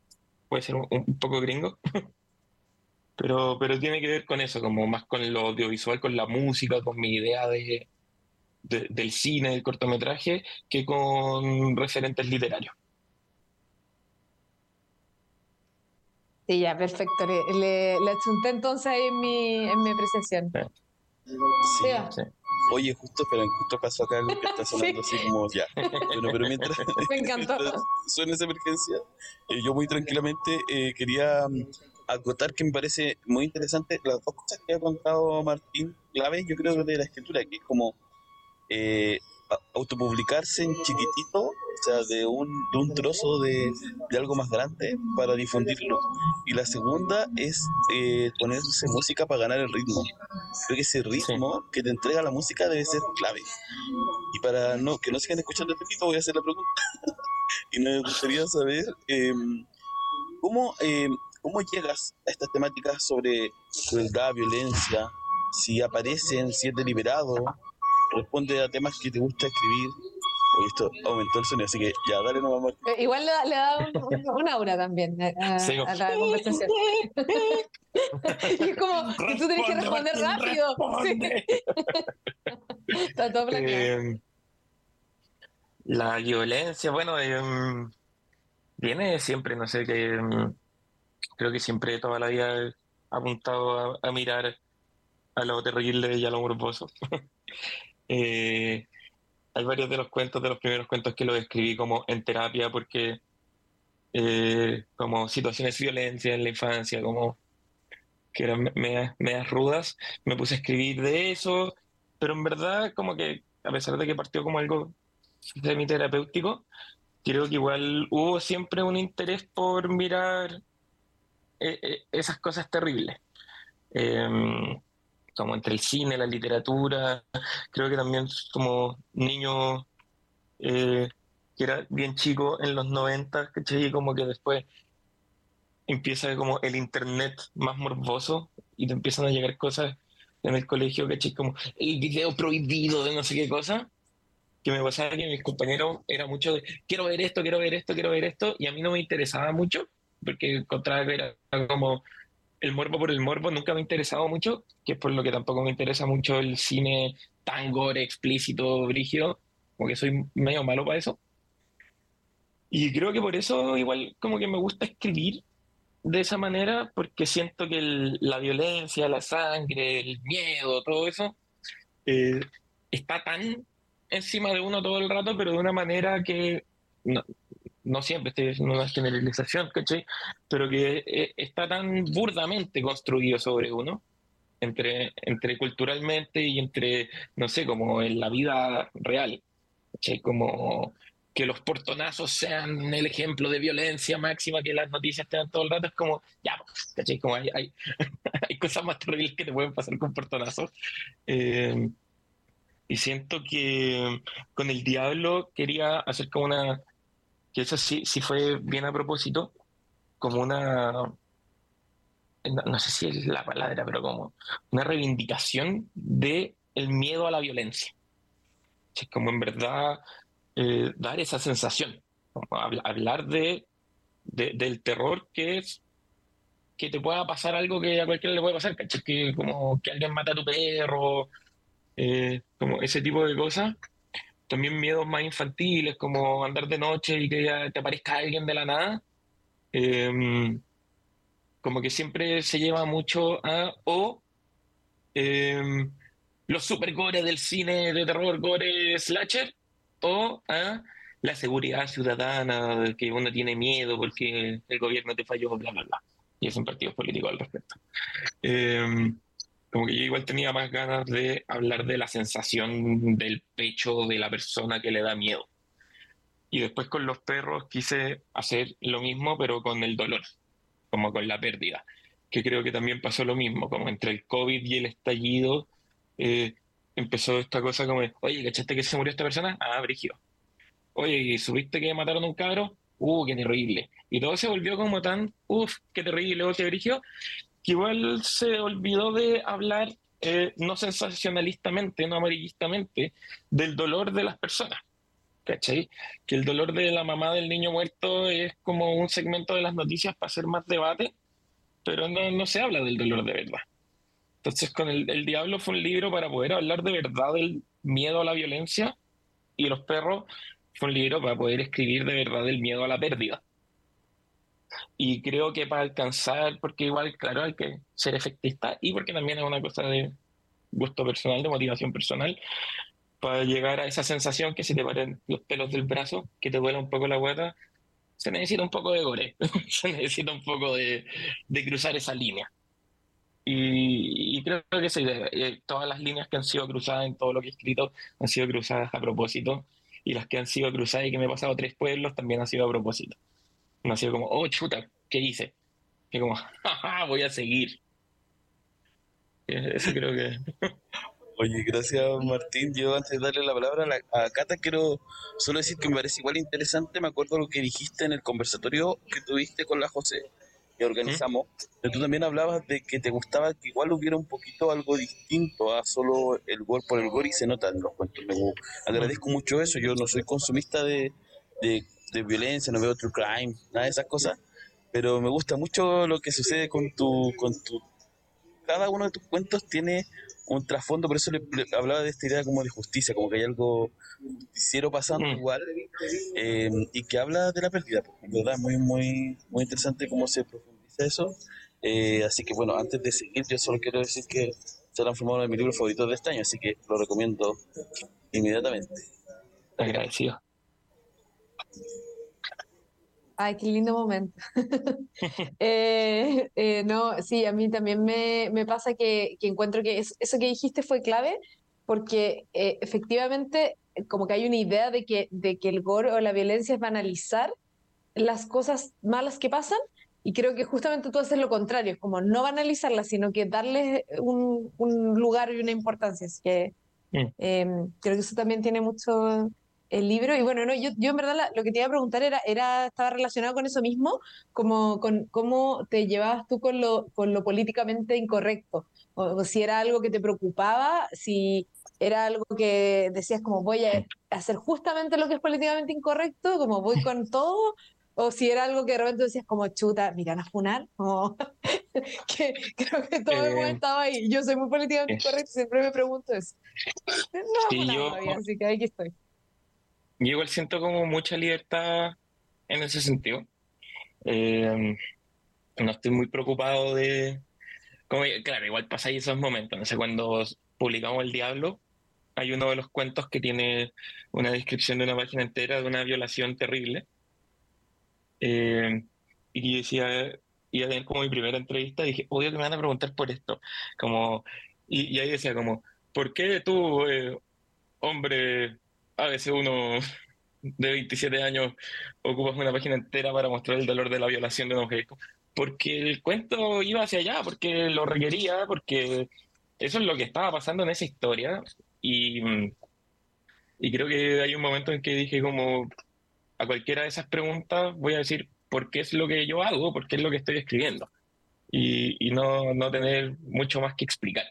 [SPEAKER 5] puede ser un, poco gringo, pero, pero tiene que ver con eso, como más con lo audiovisual, con la música, con mi idea de, del cine, del cortometraje, que con referentes literarios.
[SPEAKER 3] Sí, ya, perfecto. Le, le, entonces ahí en mi, en mi apreciación.
[SPEAKER 4] Sí, sí. Oye, justo, pero justo pasó acá algo que está sonando así como ya. Bueno, pero mientras,
[SPEAKER 3] Me encantó.
[SPEAKER 4] suena esa emergencia, eh, yo muy tranquilamente eh, quería mm, acotar que me parece muy interesante las dos cosas que ha contado Martín clave, yo creo, de la escritura, que es como eh, autopublicarse en chiquitito, o sea, de un, de un trozo de, de algo más grande para difundirlo. Y la segunda es eh, ponerse música para ganar el ritmo. Creo que ese ritmo que te entrega la música debe ser clave. Y para no que no sigan escuchando este tipo, voy a hacer la pregunta. y me gustaría saber eh, cómo, eh, cómo llegas a estas temáticas sobre crueldad, violencia, si aparecen, si es deliberado, responde a temas que te gusta escribir. Oye, esto aumentó el sonido, así que ya, dale nomás, Martín.
[SPEAKER 3] Eh, Igual le, da- le da un, un- un aura también a, a-
[SPEAKER 5] Sí,
[SPEAKER 3] a la conversación. y es como que tú tienes que responder
[SPEAKER 5] Martín,
[SPEAKER 3] rápido. Sí, está todo planeado.
[SPEAKER 5] Eh, la violencia, bueno, eh, viene siempre, no sé, que mm, creo que siempre toda la vida he apuntado a, a mirar a lo terrible y a lo morboso. Eh, hay varios de los cuentos, de los primeros cuentos que los escribí como en terapia porque eh, como situaciones de violencia en la infancia, como que eran me- medias, medias rudas, me puse a escribir de eso, pero en verdad como que a pesar de que partió como algo semi-terapéutico, creo que igual hubo siempre un interés por mirar eh, eh, esas cosas terribles. Em, como entre el cine, la literatura, creo que también como niño eh, que era bien chico en los 90, ¿cachai? Y como que después empieza como el internet más morboso y te empiezan a llegar cosas en el colegio, ¿cachai? Como el video prohibido de no sé qué cosa, que me pasaba que mis compañeros era mucho de quiero ver esto, quiero ver esto, quiero ver esto, y a mí no me interesaba mucho, porque encontraba que era como el morbo por el morbo, nunca me ha interesado mucho, que es por lo que tampoco me interesa mucho el cine tan gore, explícito, brígido, como que soy medio malo para eso. Y creo que por eso igual como que me gusta escribir de esa manera, porque siento que el- la violencia, la sangre, el miedo, todo eso, eh, está tan encima de uno todo el rato, pero de una manera que no, no siempre estoy haciendo una generalización, ¿cachai? Pero que eh, está tan burdamente construido sobre uno, entre, entre culturalmente y entre, no sé, como en la vida real, ¿cachai? Como que los portonazos sean el ejemplo de violencia máxima, que las noticias te dan todo el rato, es como, ya, ¿cachai? Como hay, hay, hay cosas más terribles que te pueden pasar con portonazos. Eh, y siento que con el diablo quería hacer como una, que eso sí, sí fue bien a propósito, como una, no, no sé si es la palabra, pero como una reivindicación de el miedo a la violencia. Es como en verdad eh, dar esa sensación, hablar de, de- del terror que es que te pueda pasar algo que a cualquiera le puede pasar. Que como que alguien mata a tu perro, eh, como ese tipo de cosas. También miedos más infantiles, como andar de noche y que ya te aparezca alguien de la nada. Eh, como que siempre se lleva mucho a, o eh, los super gore del cine de terror, gore slasher, o a la seguridad ciudadana, que uno tiene miedo porque el gobierno te falló, bla, bla, bla. Y hacen partidos políticos al respecto. Eh, como que yo igual tenía más ganas de hablar de la sensación del pecho de la persona que le da miedo. Y después con los perros quise hacer lo mismo, pero con el dolor, como con la pérdida, que creo que también pasó lo mismo, como entre el COVID y el estallido, eh, empezó esta cosa como, oye, ¿cachaste que se murió esta persona? Ah, Brigio. Oye, ¿y ¿supiste que mataron a un cabro? Uh, qué terrible. Y todo se volvió como tan, uff, qué terrible, oh, qué brigio, que igual se olvidó de hablar eh, no sensacionalistamente, no amarillistamente, del dolor de las personas. ¿Cachai? Que el dolor de la mamá del niño muerto es como un segmento de las noticias para hacer más debate, pero no, no se habla del dolor de verdad. Entonces, con el, el Diablo fue un libro para poder hablar de verdad del miedo a la violencia y los perros fue un libro para poder escribir de verdad del miedo a la pérdida. Y creo que para alcanzar, porque igual, claro, hay que ser efectista y porque también es una cosa de, gusto personal, de motivación personal, para llegar a esa sensación que se te paren los pelos del brazo, que te duela un poco la guata, se necesita un poco de gore, se necesita un poco de, de cruzar esa línea. Y, creo que eh, todas las líneas que han sido cruzadas en todo lo que he escrito han sido cruzadas a propósito, y las que han sido cruzadas y que me he pasado tres pueblos también han sido a propósito. No ha sido como, oh, chuta, ¿qué hice? Que como, jaja, voy a seguir. Eso creo que...
[SPEAKER 4] Oye, gracias Martín. Yo antes de darle la palabra a, Cata quiero solo decir que me parece igual interesante. Me acuerdo lo que dijiste en el conversatorio que tuviste con la José que organizamos. Pero tú también hablabas de que te gustaba que igual hubiera un poquito algo distinto a solo el gol por el gol y se nota en los cuentos. Me agradezco mucho eso. Yo no soy consumista de, de, de violencia, no veo true crime, nada de esas cosas. Pero me gusta mucho lo que sucede con tu, con tu cada uno de tus cuentos tiene un trasfondo, por eso le, hablaba de esta idea como de justicia, como que hay algo justiciero pasando mm. igual, eh, y que habla de la pérdida, pues, en verdad, muy, muy, muy interesante cómo se profundiza eso. Eh, así que bueno, antes de seguir, yo solo quiero decir que se transformado en mi libro favorito de este año, así que lo recomiendo inmediatamente.
[SPEAKER 5] Agradecido.
[SPEAKER 3] Ay, qué lindo momento. Eh, eh, no, sí, a mí también me, me pasa que, que, encuentro que eso que dijiste fue clave, porque eh, efectivamente como que hay una idea de que, de que el gore o la violencia es banalizar las cosas malas que pasan, y creo que justamente tú haces lo contrario, es como no banalizarlas, sino que darles un, un lugar y una importancia. Así que mm. em, creo que eso también tiene mucho el libro. Y bueno, no, yo, yo en verdad lo que te iba a preguntar era, era, estaba relacionado con eso mismo, como con cómo te llevabas tú con lo, con lo políticamente incorrecto, o, si era algo que te preocupaba, si era algo que decías como voy a hacer justamente lo que es políticamente incorrecto, como voy con todo, o si era algo que de repente decías como chuta, miran a funar, como que creo que todo el mundo eh, estaba ahí. Yo soy muy políticamente incorrecto, siempre me pregunto eso. No, yo, así que aquí estoy.
[SPEAKER 5] Yo igual siento como mucha libertad en ese sentido. Eh, no estoy muy preocupado de... Como, claro, igual ahí esos momentos. No sé, cuando publicamos El Diablo, hay uno de los cuentos que tiene una descripción de una página entera de una violación terrible. Eh, y decía, iba a como mi primera entrevista, y dije, obvio que me van a preguntar por esto. Como, y, ahí decía como, ¿por qué tú, eh, hombre a veces uno de 27 años ocupas una página entera para mostrar el dolor de la violación de un objeto. Porque el cuento iba hacia allá, porque lo requería, porque eso es lo que estaba pasando en esa historia. Y, y creo que hay un momento en que dije como a cualquiera de esas preguntas voy a decir por qué es lo que yo hago, por qué es lo que estoy escribiendo. Y, y no, no, tener mucho más que explicar.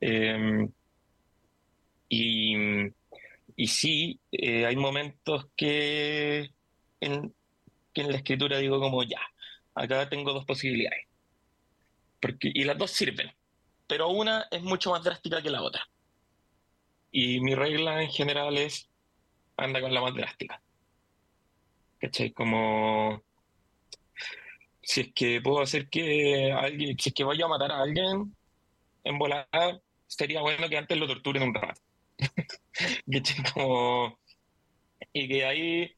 [SPEAKER 5] Em, y y sí, eh, hay momentos que en, que en la escritura digo como ya, acá tengo dos posibilidades. Porque, y las dos sirven, pero una es mucho más drástica que la otra. Y mi regla en general es anda con la más drástica. ¿Cachai? Como si es que puedo hacer que alguien, si es que vaya a matar a alguien en volada, sería bueno que antes lo torturen un rato. como, y que ahí,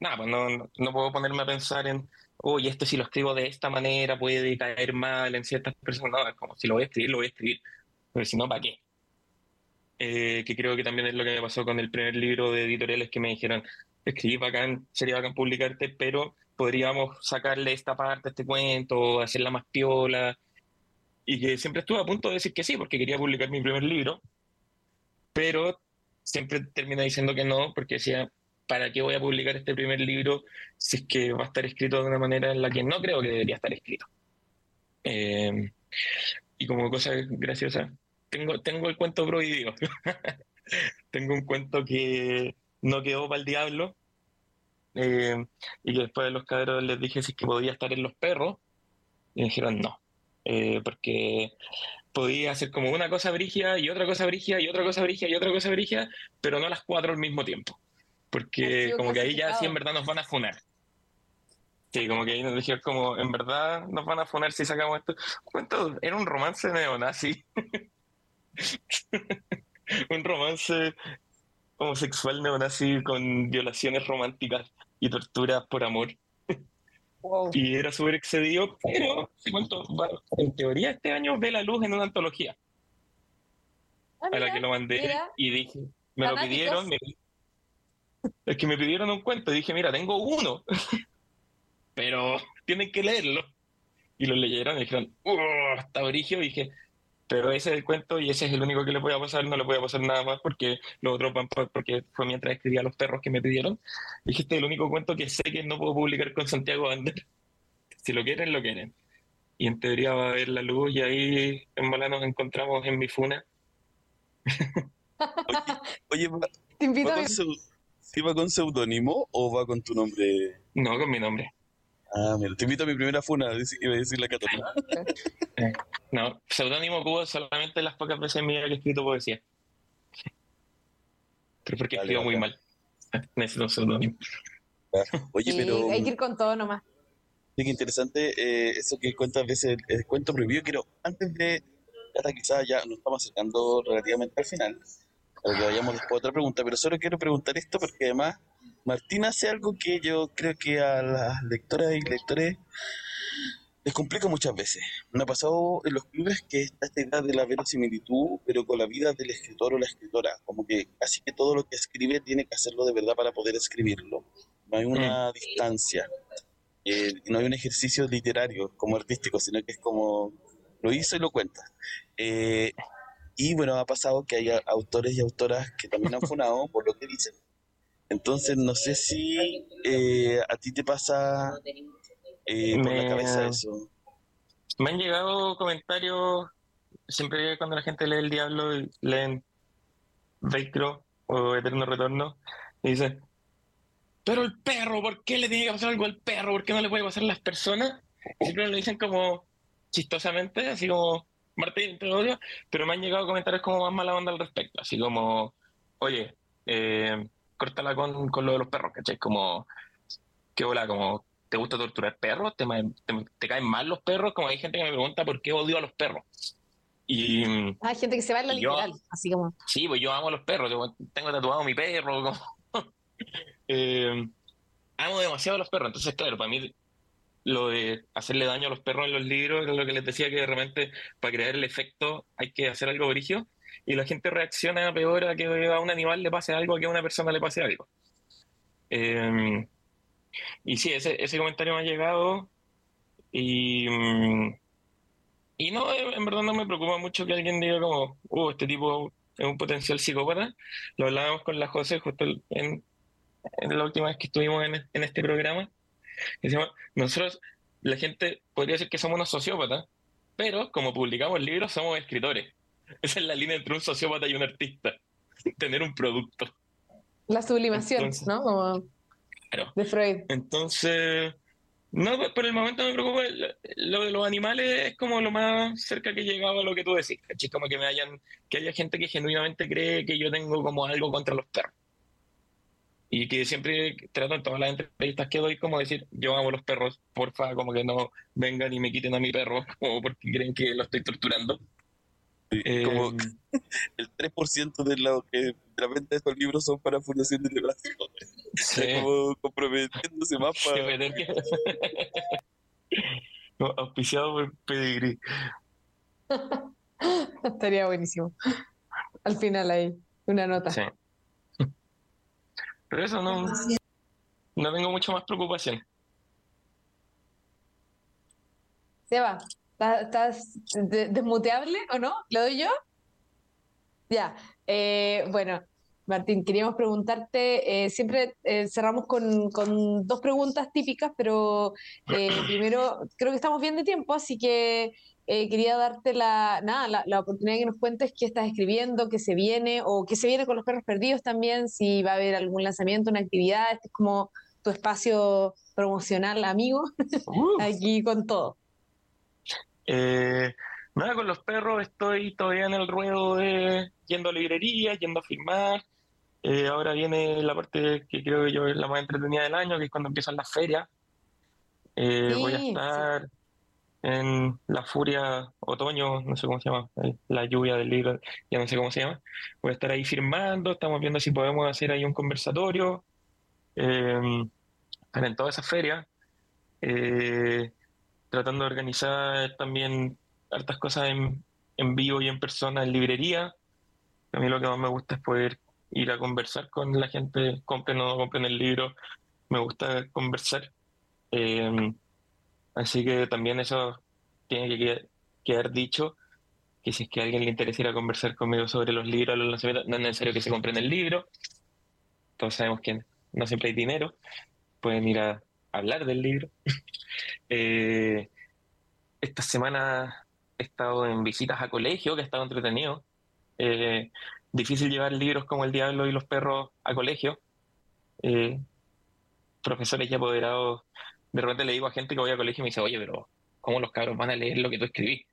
[SPEAKER 5] nada, pues no, no, puedo ponerme a pensar en, oye, esto si lo escribo de esta manera puede caer mal en ciertas personas. No, es como si lo voy a escribir, lo voy a escribir. Pero si no, ¿para qué? Eh, que creo que también es lo que me pasó con el primer libro de editoriales que me dijeron, escribí bacán, sería bacán publicarte, pero podríamos sacarle esta parte, este cuento, hacerla más piola. Y que siempre estuve a punto de decir que sí, porque quería publicar mi primer libro, pero siempre termina diciendo que no, porque decía, ¿para qué voy a publicar este primer libro si es que va a estar escrito de una manera en la que no creo que debería estar escrito? Eh, y como cosa graciosa, tengo, tengo el cuento prohibido. tengo un cuento que no quedó para el diablo. Eh, y que después de los cabros les dije si es que podía estar en los perros. Y me dijeron no. Eh, porque podía hacer como una cosa brigia y otra cosa brigia y otra cosa brigia y otra cosa brigia, pero no las cuatro al mismo tiempo. Porque como que ahí ya sí en verdad nos van a funar. Sí, como que ahí nos dijeron como, en verdad nos van a funar si sacamos esto. ¿Cuánto? Era un romance neonazi. un romance homosexual neonazi con violaciones románticas y torturas por amor. Y era súper excedido, pero en teoría este año ve la luz en una antología. Ah, a la que lo mandé y dije, me lo pidieron, es que me pidieron un cuento y dije, mira, tengo uno, pero tienen que leerlo. Y lo leyeron y dijeron, ¡uh! Está origio. Y dije, pero ese es el cuento y ese es el único que le voy a pasar, no le voy a pasar nada más porque lo otro porque fue mientras escribía Los perros que me pidieron. Dije, este es el único cuento que sé que no puedo publicar con Santiago Ander. Si lo quieren, lo quieren. Y en teoría va a ver la luz y ahí en Mala nos encontramos en mi funa.
[SPEAKER 4] oye, te invito ¿va, con ¿va con seudónimo o va con tu nombre?
[SPEAKER 5] No, con mi nombre.
[SPEAKER 4] Ah, mira, te invito a mi primera funa, iba a decir la Catalina.
[SPEAKER 5] no, seudónimo cubo solamente las pocas veces en mi vida que he escrito poesía. Pero porque escribo muy mal. Necesito un seudónimo.
[SPEAKER 3] Oye, pero. Hay que ir con todo nomás.
[SPEAKER 4] Sí, que interesante eh, eso que cuentas veces el, cuento prohibido. Quiero, antes de. Hasta quizás ya nos estamos acercando relativamente al final, para que vayamos después a otra pregunta, pero solo quiero preguntar esto porque además Martín hace algo que yo creo que a las lectoras y lectores les complica muchas veces. Me ha pasado en los clubes que está esta idea de la verosimilitud, pero con la vida del escritor o la escritora. Como que casi que todo lo que escribe tiene que hacerlo de verdad para poder escribirlo. No hay una mm. distancia. Eh, no hay un ejercicio literario como artístico, sino que es como lo hizo y lo cuenta. Eh, y bueno, ha pasado que hay autores y autoras que también han funado por lo que dicen. Entonces, no sé si eh, a ti te pasa eh, por la cabeza eso.
[SPEAKER 5] Me han llegado comentarios, siempre cuando la gente lee El Diablo, leen Velcro o Eterno Retorno, y dicen, pero el perro, ¿por qué le tiene que pasar algo al perro? ¿Por qué no le puede pasar a las personas? siempre lo dicen como chistosamente, así como, Martín, te odio, pero me han llegado comentarios como más mala onda al respecto, así como, oye, eh, córtala con, con lo de los perros, ¿cachai? Como, qué hola, como, ¿te gusta torturar perros? ¿Te, te, caen mal los perros? Como hay gente que me pregunta por qué odio a los perros. Y,
[SPEAKER 3] hay gente que se va en lo literal, así como.
[SPEAKER 5] Sí, pues yo amo a los perros, tengo tatuado a mi perro. eh, amo demasiado a los perros, entonces, claro, para mí lo de hacerle daño a los perros en los libros es lo que les decía que de repente para crear el efecto hay que hacer algo origen y la gente reacciona peor a que a un animal le pase algo que a una persona le pase algo. Em, y sí, ese, ese comentario me ha llegado y, mm, y no, en verdad no me preocupa mucho que alguien diga como, uh, este tipo es un potencial psicópata. Lo hablábamos con la José justo en, en la última vez que estuvimos en, en este programa. Decimos, nosotros, la gente podría decir que somos unos sociópatas, pero como publicamos libros somos escritores. Esa es la línea entre un sociópata y un artista. Tener un producto.
[SPEAKER 3] La sublimación, ¿no? Como claro. De Freud.
[SPEAKER 5] Entonces, no, por el momento me preocupa. Lo de los animales es como lo más cerca que he llegado a lo que tú decís. Como que me hayan, que haya gente que genuinamente cree que yo tengo como algo contra los perros. Y que siempre trato en todas las entrevistas que doy como decir, yo amo los perros, porfa, como que no vengan y me quiten a mi perro, como porque creen que lo estoy torturando
[SPEAKER 4] como em, el 3% de lo que de repente de estos libros son para fundaciones de Brasil. Sí. Como comprometiéndose más para.
[SPEAKER 5] auspiciado por Pedigrí.
[SPEAKER 3] Estaría buenísimo. Al final ahí, una nota. Sí.
[SPEAKER 5] Pero eso no, no tengo mucho más preocupación.
[SPEAKER 3] Seba, ¿Estás desmuteable o no? ¿Lo doy yo? Ya. Eh, bueno, Martín, queríamos preguntarte, eh, siempre eh, cerramos con, dos preguntas típicas, pero primero creo que estamos bien de tiempo, así que quería darte la, nada, la, oportunidad de que nos cuentes qué estás escribiendo, qué se viene, o qué se viene con los perros perdidos también, si va a haber algún lanzamiento, una actividad, este es como tu espacio promocional, amigo, uh. aquí con todo.
[SPEAKER 5] Eh, nada, con los perros estoy todavía en el ruedo de yendo a librerías, yendo a filmar. Eh, ahora viene la parte que creo que yo es la más entretenida del año, que es cuando empiezan las ferias. Eh, voy a estar en la furia otoño, no sé cómo se llama, la lluvia del libro, ya no sé cómo se llama. Voy a estar ahí firmando, estamos viendo si podemos hacer ahí un conversatorio. Eh, en toda esa feria, eh, tratando de organizar también hartas cosas en, en vivo y en persona en librería. A mí lo que más me gusta es poder ir a conversar con la gente, compren o no compren el libro, me gusta conversar. Eh, así que también eso tiene que quedar dicho, que si es que a alguien le interesa conversar conmigo sobre los libros, no es necesario que se compren el libro, todos sabemos que no siempre hay dinero, pueden ir a hablar del libro. Eh, esta semana he estado en visitas a colegio, que ha estado entretenido. Eh, difícil llevar libros como El Diablo y los Perros a colegio. Eh, profesores y apoderados, de repente le digo a gente que voy a colegio y me dice, oye, pero ¿cómo los cabros van a leer lo que tú escribís?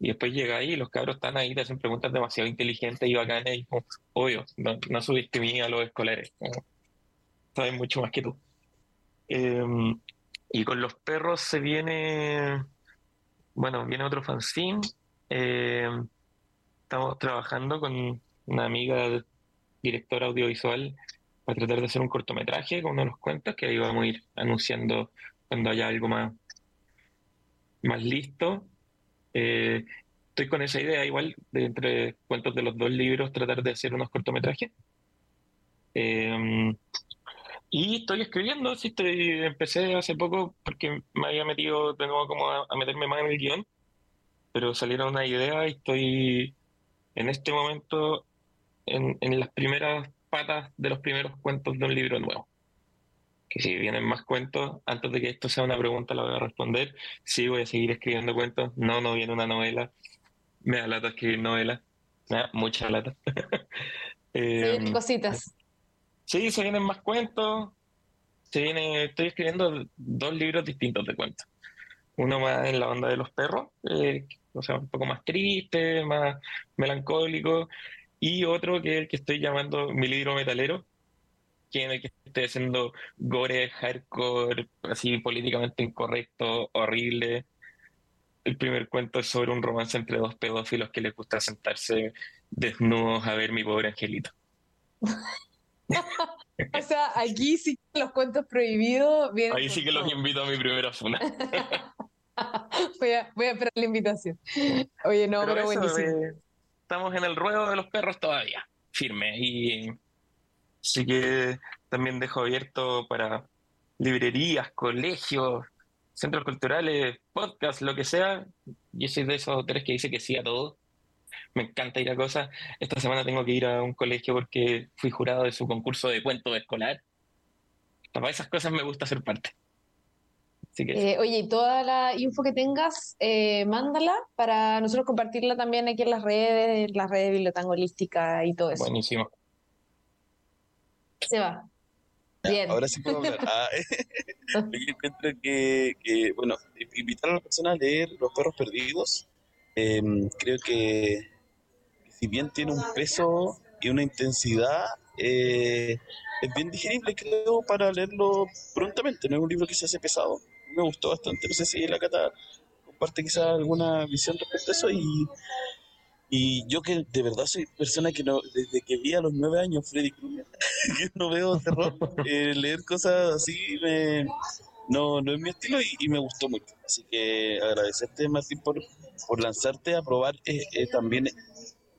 [SPEAKER 5] Y después llega ahí y los cabros están ahí, te hacen preguntas demasiado inteligentes y bacanas y como, obvio, no, no subiste mí a los escolares, saben mucho más que tú. Em, y con los perros se viene, bueno, viene otro fanzine. Em, estamos trabajando con una amiga directora audiovisual para tratar de hacer un cortometraje con uno de los cuentos que ahí vamos a ir anunciando cuando haya algo más, más listo. Eh, estoy con esa idea igual de entre cuentos de los dos libros tratar de hacer unos cortometrajes. Eh, y estoy escribiendo, sí, estoy, empecé hace poco porque me había metido de nuevo como a, meterme más en el guion, pero salieron una idea y estoy en este momento en, en las primeras patas de los primeros cuentos de un libro nuevo. Que si vienen más cuentos, antes de que esto sea una pregunta la voy a responder. Sí, voy a seguir escribiendo cuentos. No, no viene una novela. Me da lata escribir novelas. Me da mucha lata.
[SPEAKER 3] eh, cositas.
[SPEAKER 5] Sí, se vienen más cuentos. Se viene, estoy escribiendo dos libros distintos de cuentos. Uno más en la onda de los perros, eh, o sea, un poco más triste, más melancólico. Y otro que es el que estoy llamando mi libro metalero, que en el que estoy haciendo gore, hardcore, así políticamente incorrecto, horrible. El primer cuento es sobre un romance entre dos pedófilos que les gusta sentarse desnudos a ver mi pobre angelito.
[SPEAKER 3] o sea, aquí sí que los cuentos prohibidos vienen.
[SPEAKER 5] Ahí sí que los invito a mi primera funa.
[SPEAKER 3] voy, a, voy a esperar la invitación. Oye, no, pero, buenísimo.
[SPEAKER 5] estamos en el ruedo de los perros todavía, firme. Y así que también dejo abierto para librerías, colegios, centros culturales, podcasts, lo que sea. Yo soy de esos tres que dice que sí a todo me encanta ir a cosas. Esta semana tengo que ir a un colegio porque fui jurado de su concurso de cuento escolar. Para esas cosas me gusta ser parte.
[SPEAKER 3] Eh, oye, y toda la info que tengas, eh, mándala para nosotros compartirla también aquí en las redes, las redes de Biblioteca Holística y todo eso.
[SPEAKER 5] Buenísimo.
[SPEAKER 3] Se va. Bien.
[SPEAKER 4] Ahora sí puedo hablar. Ah, yo encuentro que, que, bueno, invitar a la persona a leer Los Perros Perdidos, em, creo que si bien tiene un peso y una intensidad, eh, es bien digerible, creo, para leerlo prontamente. No es un libro que se hace pesado. Me gustó bastante. No sé si la Cata comparte quizás alguna visión respecto a eso. Y, y yo que de verdad soy persona que no, desde que vi a los nueve años Freddy Krueger, yo no veo terror, eh, leer cosas así me, no, no es mi estilo y, me gustó mucho. Así que agradecerte, Martín, por, por lanzarte a probar eh, también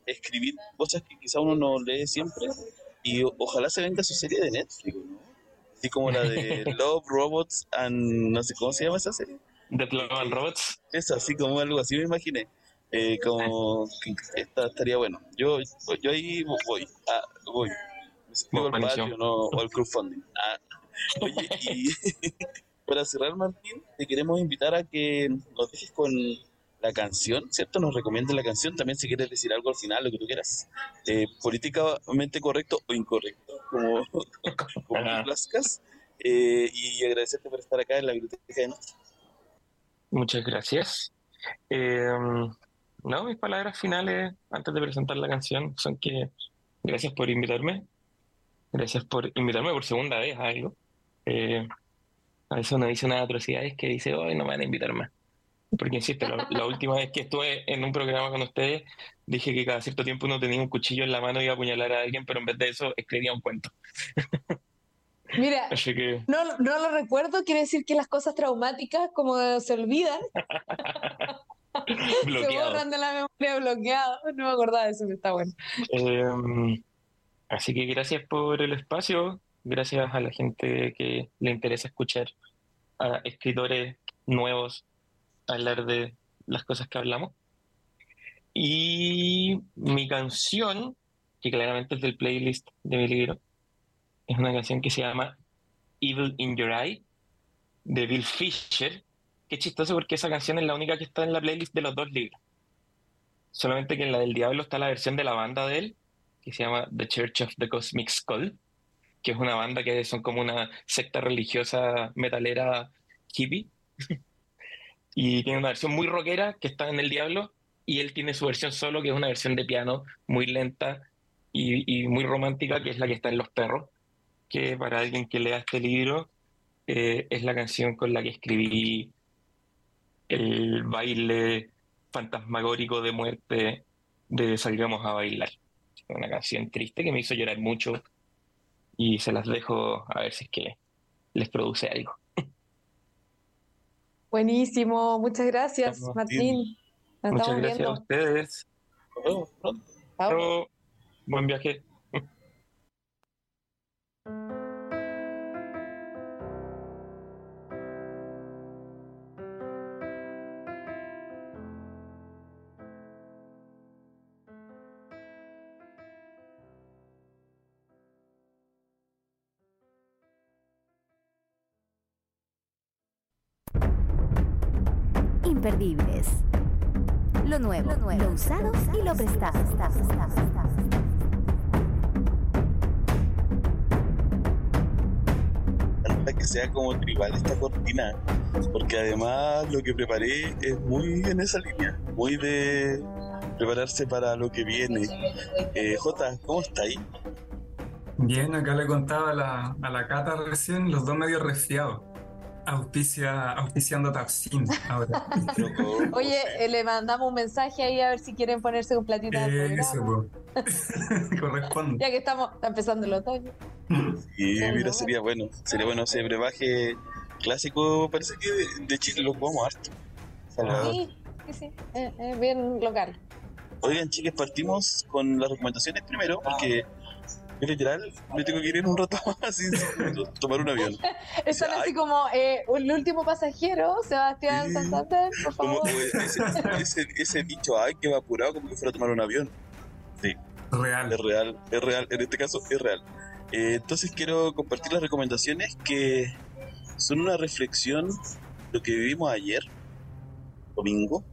[SPEAKER 4] escribir cosas que quizá uno no lee siempre y ojalá se venga su serie de Netflix, ¿no? Así como la de Love, Robots and no sé cómo se llama esa serie.
[SPEAKER 5] The Love and Robots.
[SPEAKER 4] Eso, así como algo así me imaginé. Eh, como que estaría bueno. Yo, yo ahí voy, ah, voy. Me al patio, no, o al crowdfunding. Ah, oye, y para cerrar, Martín, te queremos invitar a que nos dejes con la canción, ¿cierto? Nos recomienda la canción. También si quieres decir algo al final, lo que tú quieras. Eh, políticamente correcto o incorrecto, como, como eh, y agradecerte por estar acá en la biblioteca de noche.
[SPEAKER 5] Muchas gracias. Eh, no, mis palabras finales antes de presentar la canción son que gracias por invitarme. Gracias por invitarme por segunda vez a algo. A veces uno dice unas atrocidades que dice, hoy no me van a invitar más Porque insisto, la, la, última vez que estuve en un programa con ustedes, dije que cada cierto tiempo uno tenía un cuchillo en la mano y iba a apuñalar a alguien, pero en vez de eso escribía un cuento.
[SPEAKER 3] Mira, no, no lo recuerdo, quiere decir que las cosas traumáticas como se olvidan. se borran de la memoria bloqueado. No me acordaba de eso, está bueno.
[SPEAKER 5] Eh, así que gracias por el espacio, gracias a la gente que le interesa escuchar a escritores nuevos hablar de las cosas que hablamos. Y mi canción, que claramente es del playlist de mi libro, es una canción que se llama Evil in Your Eye, de Bill Fisher. Qué chistoso porque esa canción es la única que está en la playlist de los dos libros. Solamente que en la del Diablo está la versión de la banda de él, que se llama The Church of the Cosmic Skull, que es una banda que son como una secta religiosa metalera hippie. y tiene una versión muy rockera que está en el Diablo, y él tiene su versión solo, que es una versión de piano muy lenta y, muy romántica, que es la que está en Los Perros que para alguien que lea este libro eh, es la canción con la que escribí el baile fantasmagórico de muerte de Salgamos a bailar. Una canción triste que me hizo llorar mucho y se las dejo a ver si es que les produce algo.
[SPEAKER 3] Buenísimo, muchas gracias, Martín.
[SPEAKER 5] Muchas gracias a ustedes. Buen viaje.
[SPEAKER 2] Imperdibles. Lo nuevo, lo, nuevo, lo usado y lo prestado.
[SPEAKER 4] que sea como tribal esta cortina, porque además lo que preparé es muy en esa línea, muy de prepararse para lo que viene. Eh, Jota, ¿cómo está ahí?
[SPEAKER 6] Bien, acá le contaba a la, a la Cata recién, los dos medio resfriados. Auspicia, auspiciando Tapsin ahora.
[SPEAKER 3] Oye, eh, le mandamos un mensaje ahí a ver si quieren ponerse un platito
[SPEAKER 6] de Eso, Corresponde.
[SPEAKER 3] Ya que estamos empezando el otoño.
[SPEAKER 4] Sí, mira, sería bueno. Sería bueno ese brebaje clásico, parece que de, Chile lo jugamos harto.
[SPEAKER 3] Sí, sí, sí. Es bien local.
[SPEAKER 4] Oigan, chicas, partimos con las recomendaciones primero, porque literal, me tengo que ir en un rato más y tomar un avión.
[SPEAKER 3] Están así como eh, el último pasajero, Sebastián Santander, por favor.
[SPEAKER 4] ese, ese, dicho, ay, que va apurado, como que fuera a tomar un avión. Sí.
[SPEAKER 6] Real.
[SPEAKER 4] Es real, es real. En este caso, es real. Eh, entonces quiero compartir las recomendaciones que son una reflexión de lo que vivimos ayer, domingo,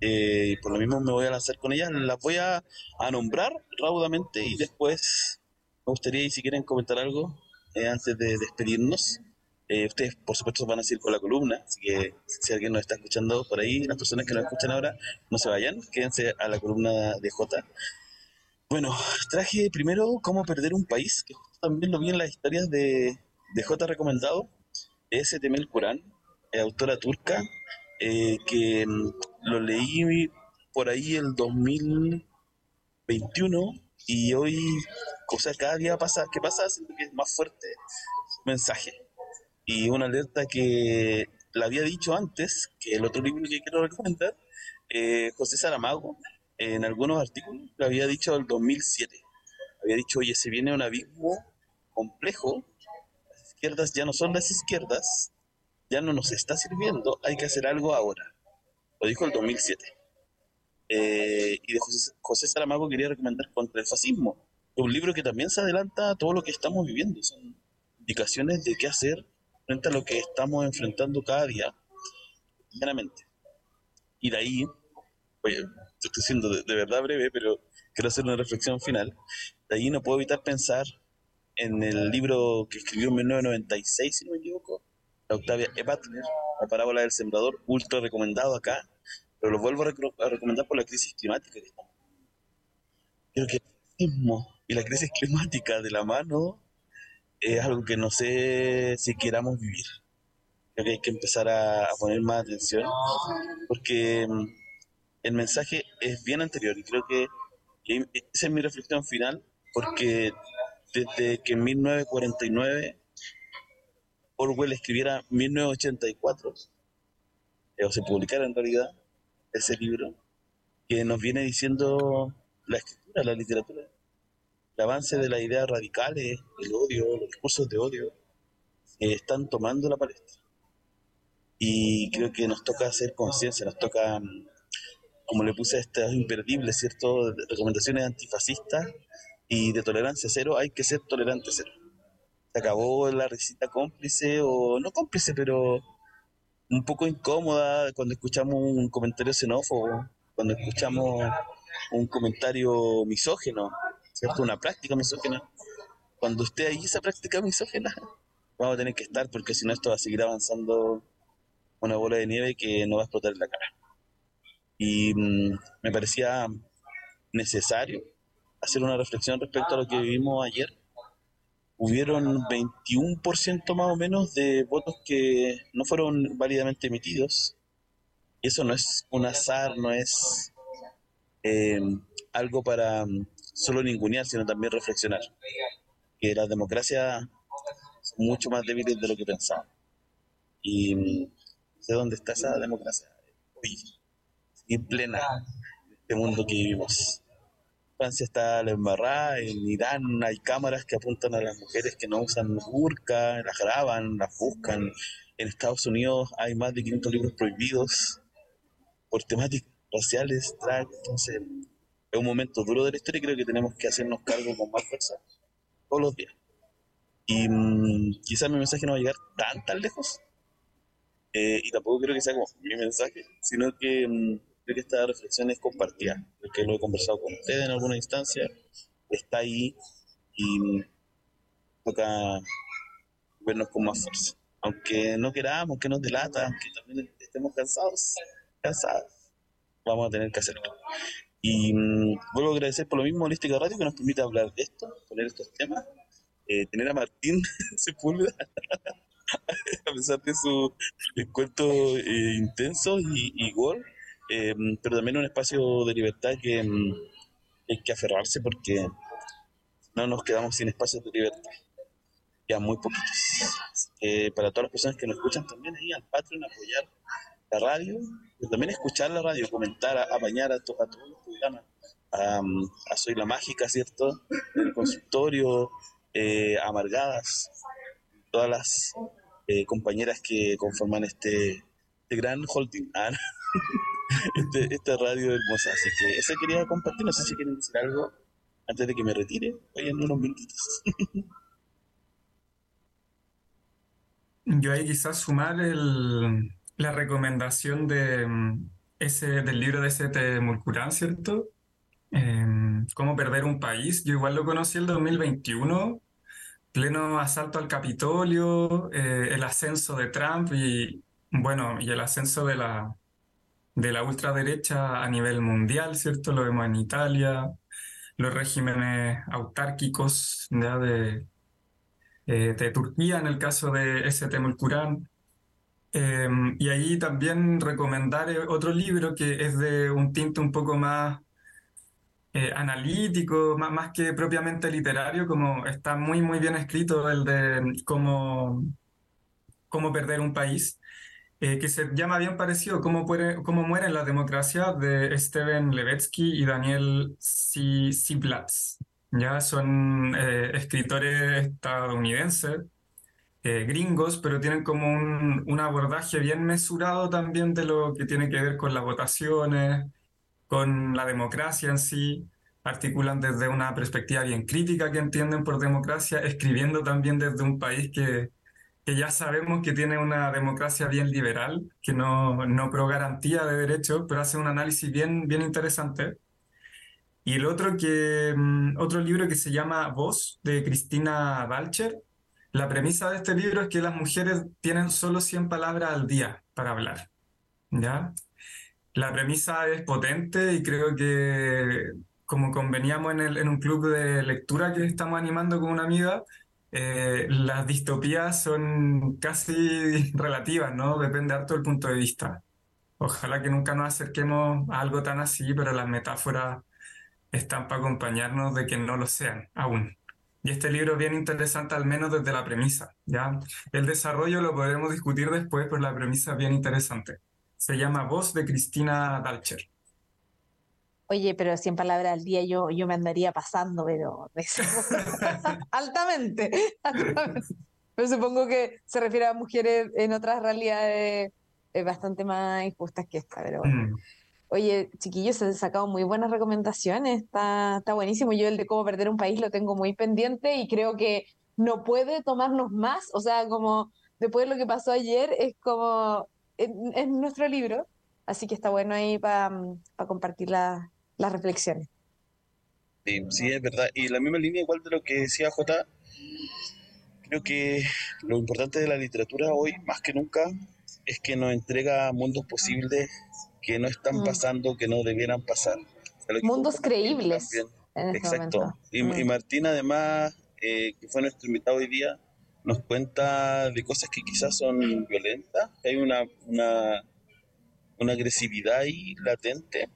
[SPEAKER 4] eh, y por lo mismo me voy a lanzar con ellas. Las voy a, a nombrar raudamente y después me gustaría, y si quieren comentar algo eh, antes de despedirnos, eh, ustedes por supuesto van a seguir con la columna, así que si alguien nos está escuchando por ahí, las personas que nos escuchan ahora, no se vayan, quédense a la columna de J. Bueno, traje primero cómo perder un país, que también lo vi en las historias de, de J recomendado, es Temel Kurán, eh, autora turca, que mm, lo leí por ahí el 2021 y hoy, cosa cada día pasa, que pasa, siento que es más fuerte mensaje. Y una alerta que la había dicho antes, que el otro libro que quiero recomendar, eh, José Saramago, en algunos artículos, lo había dicho el 2007. Había dicho, oye, se viene un abismo complejo, las izquierdas ya no son las izquierdas, ya no nos está sirviendo, hay que hacer algo ahora. Lo dijo el 2007. Eh, y de José, Saramago quería recomendar Contra el Fascismo, un libro que también se adelanta a todo lo que estamos viviendo. Son indicaciones de qué hacer frente a lo que estamos enfrentando cada día, claramente. Y de ahí, oye, estoy siendo de, verdad breve, pero quiero hacer una reflexión final. De ahí no puedo evitar pensar en el libro que escribió en 1996, si no me equivoco, la Octavia E. Butler, La parábola del sembrador, ultra recomendado acá, pero lo vuelvo a, recomendar por la crisis climática que estamos. Creo que el y la crisis climática de la mano es algo que no sé si queramos vivir. Creo que hay que empezar a, poner más atención porque mm, el mensaje es bien anterior y creo que esa es mi reflexión final porque desde que en 1949 Orwell escribiera 1984 eh, o se publicara en realidad ese libro que nos viene diciendo la escritura, la literatura, el avance de las ideas radicales, el odio, los discursos de odio, eh, están tomando la palestra. Y creo que nos toca hacer conciencia, nos toca, como le puse a estas imperdibles, ¿cierto? Recomendaciones antifascistas y de tolerancia cero, hay que ser tolerante cero. Se acabó la risita cómplice, o no cómplice, pero un poco incómoda cuando escuchamos un comentario xenófobo, cuando escuchamos un comentario misógeno, ¿cierto? Una práctica misógena. Cuando esté ahí esa práctica misógena, vamos a tener que estar porque si no esto va a seguir avanzando una bola de nieve que no va a explotar en la cara. Y mm, me parecía necesario hacer una reflexión respecto a lo que vivimos ayer. Hubieron 21% más o menos de votos que no fueron válidamente emitidos. Y eso no es un azar, no es eh, algo para mm, solo ningunear, sino también reflexionar. Que las democracias son mucho más débiles de lo que pensaban. Y mm, sé dónde está esa democracia hoy, en plena este mundo que vivimos. Francia está la embarrada, en Irán hay cámaras que apuntan a las mujeres que no usan burka, las graban, las buscan. En Estados Unidos hay más de 500 libros prohibidos por temáticas raciales, entonces es un momento duro de la historia y creo que tenemos que hacernos cargo con más fuerza todos los días. Y mm, quizás mi mensaje no va a llegar tan tan lejos, eh, y tampoco creo que sea como mi mensaje, sino que mm, creo que esta reflexión es compartida, porque lo he conversado con ustedes en alguna instancia, está ahí y toca vernos con más fuerza. Aunque no queramos, que nos delata, aunque también estemos cansados, cansados, vamos a tener que hacerlo. Y mm, vuelvo a agradecer por lo mismo Holística Radio que nos permite hablar de esto, poner estos temas, eh, tener a Martín Sepúlveda, a pesar de su encuentro eh, intenso y, y gol, em, pero también un espacio de libertad que em, hay que aferrarse porque no nos quedamos sin espacios de libertad. Ya muy poquitos. para todas las personas que nos escuchan también ahí al Patreon, apoyar la radio, pero también escuchar la radio, comentar, apañar a, a todos los programas, a, Soy la Mágica, ¿cierto? El consultorio, eh, Amargadas, todas las eh, compañeras que conforman este, este gran holding, ah, este, esta radio hermosa. Así que eso quería compartir, no sé si quieren decir algo antes de que me retire, vayan unos minutitos.
[SPEAKER 6] Yo ahí quizás sumar el, la recomendación de mm, ese, del libro de ese Mulcurán, ¿cierto? Em, Cómo perder un país. Yo igual lo conocí el 2021, pleno asalto al Capitolio, eh, el ascenso de Trump y, bueno, y el ascenso de la, de la ultraderecha a nivel mundial, ¿cierto? Lo vemos en Italia, los regímenes autárquicos. De, eh, de Turquía, en el caso de ese Mulcurán. Em, y ahí también recomendar eh, otro libro que es de un tinte un poco más eh, analítico, más, más, que propiamente literario, como está muy, muy bien escrito el de cómo, cómo perder un país, eh, que se llama bien parecido, Cómo, puede, cómo mueren las democracias, de Steven Levetsky y Daniel Siblatz. Ya son escritores estadounidenses eh, gringos, pero tienen como un, un, abordaje bien mesurado también de lo que tiene que ver con las votaciones, con la democracia en sí, articulan desde una perspectiva bien crítica que entienden por democracia, escribiendo también desde un país que, que ya sabemos que tiene una democracia bien liberal, que no, no pro garantía de derechos, pero hace un análisis bien, bien interesante. Y el otro, que, mm, otro libro que se llama Voz, de Cristina Balcher, la premisa de este libro es que las mujeres tienen solo 100 palabras al día para hablar. ¿ya? La premisa es potente y creo que, como conveníamos en, el, en un club de lectura que estamos animando con una amiga, eh, las distopías son casi relativas, ¿no? Depende harto del punto de vista. Ojalá que nunca nos acerquemos a algo tan así, pero las metáforas están para acompañarnos de que no lo sean aún. Y este libro es bien interesante, al menos desde la premisa, ¿ya? El desarrollo lo podremos discutir después, pero la premisa es bien interesante. Se llama Voz de Cristina Dalcher.
[SPEAKER 3] Oye, pero 100 palabras al día yo, yo me andaría pasando, pero altamente, altamente. Pero supongo que se refiere a mujeres en otras realidades eh, bastante más injustas que esta, pero bueno. Mm. Oye, chiquillos, se han sacado muy buenas recomendaciones, está, está buenísimo. Yo el de cómo perder un país lo tengo muy pendiente y creo que no puede tomarnos más, o sea, como después de lo que pasó ayer, es como en, nuestro libro, así que está bueno ahí para compartir las reflexiones.
[SPEAKER 4] Sí, sí, es verdad. Y la misma línea igual de lo que decía J, creo que lo importante de la literatura hoy, más que nunca, es que nos entrega mundos posibles que no están mm. pasando, que no debieran pasar.
[SPEAKER 3] Mundos creíbles.
[SPEAKER 4] Este Exacto. Y, mm. Martín, además, eh, que fue nuestro invitado hoy día, nos cuenta de cosas que quizás son violentas, que hay una, una, una agresividad ahí latente,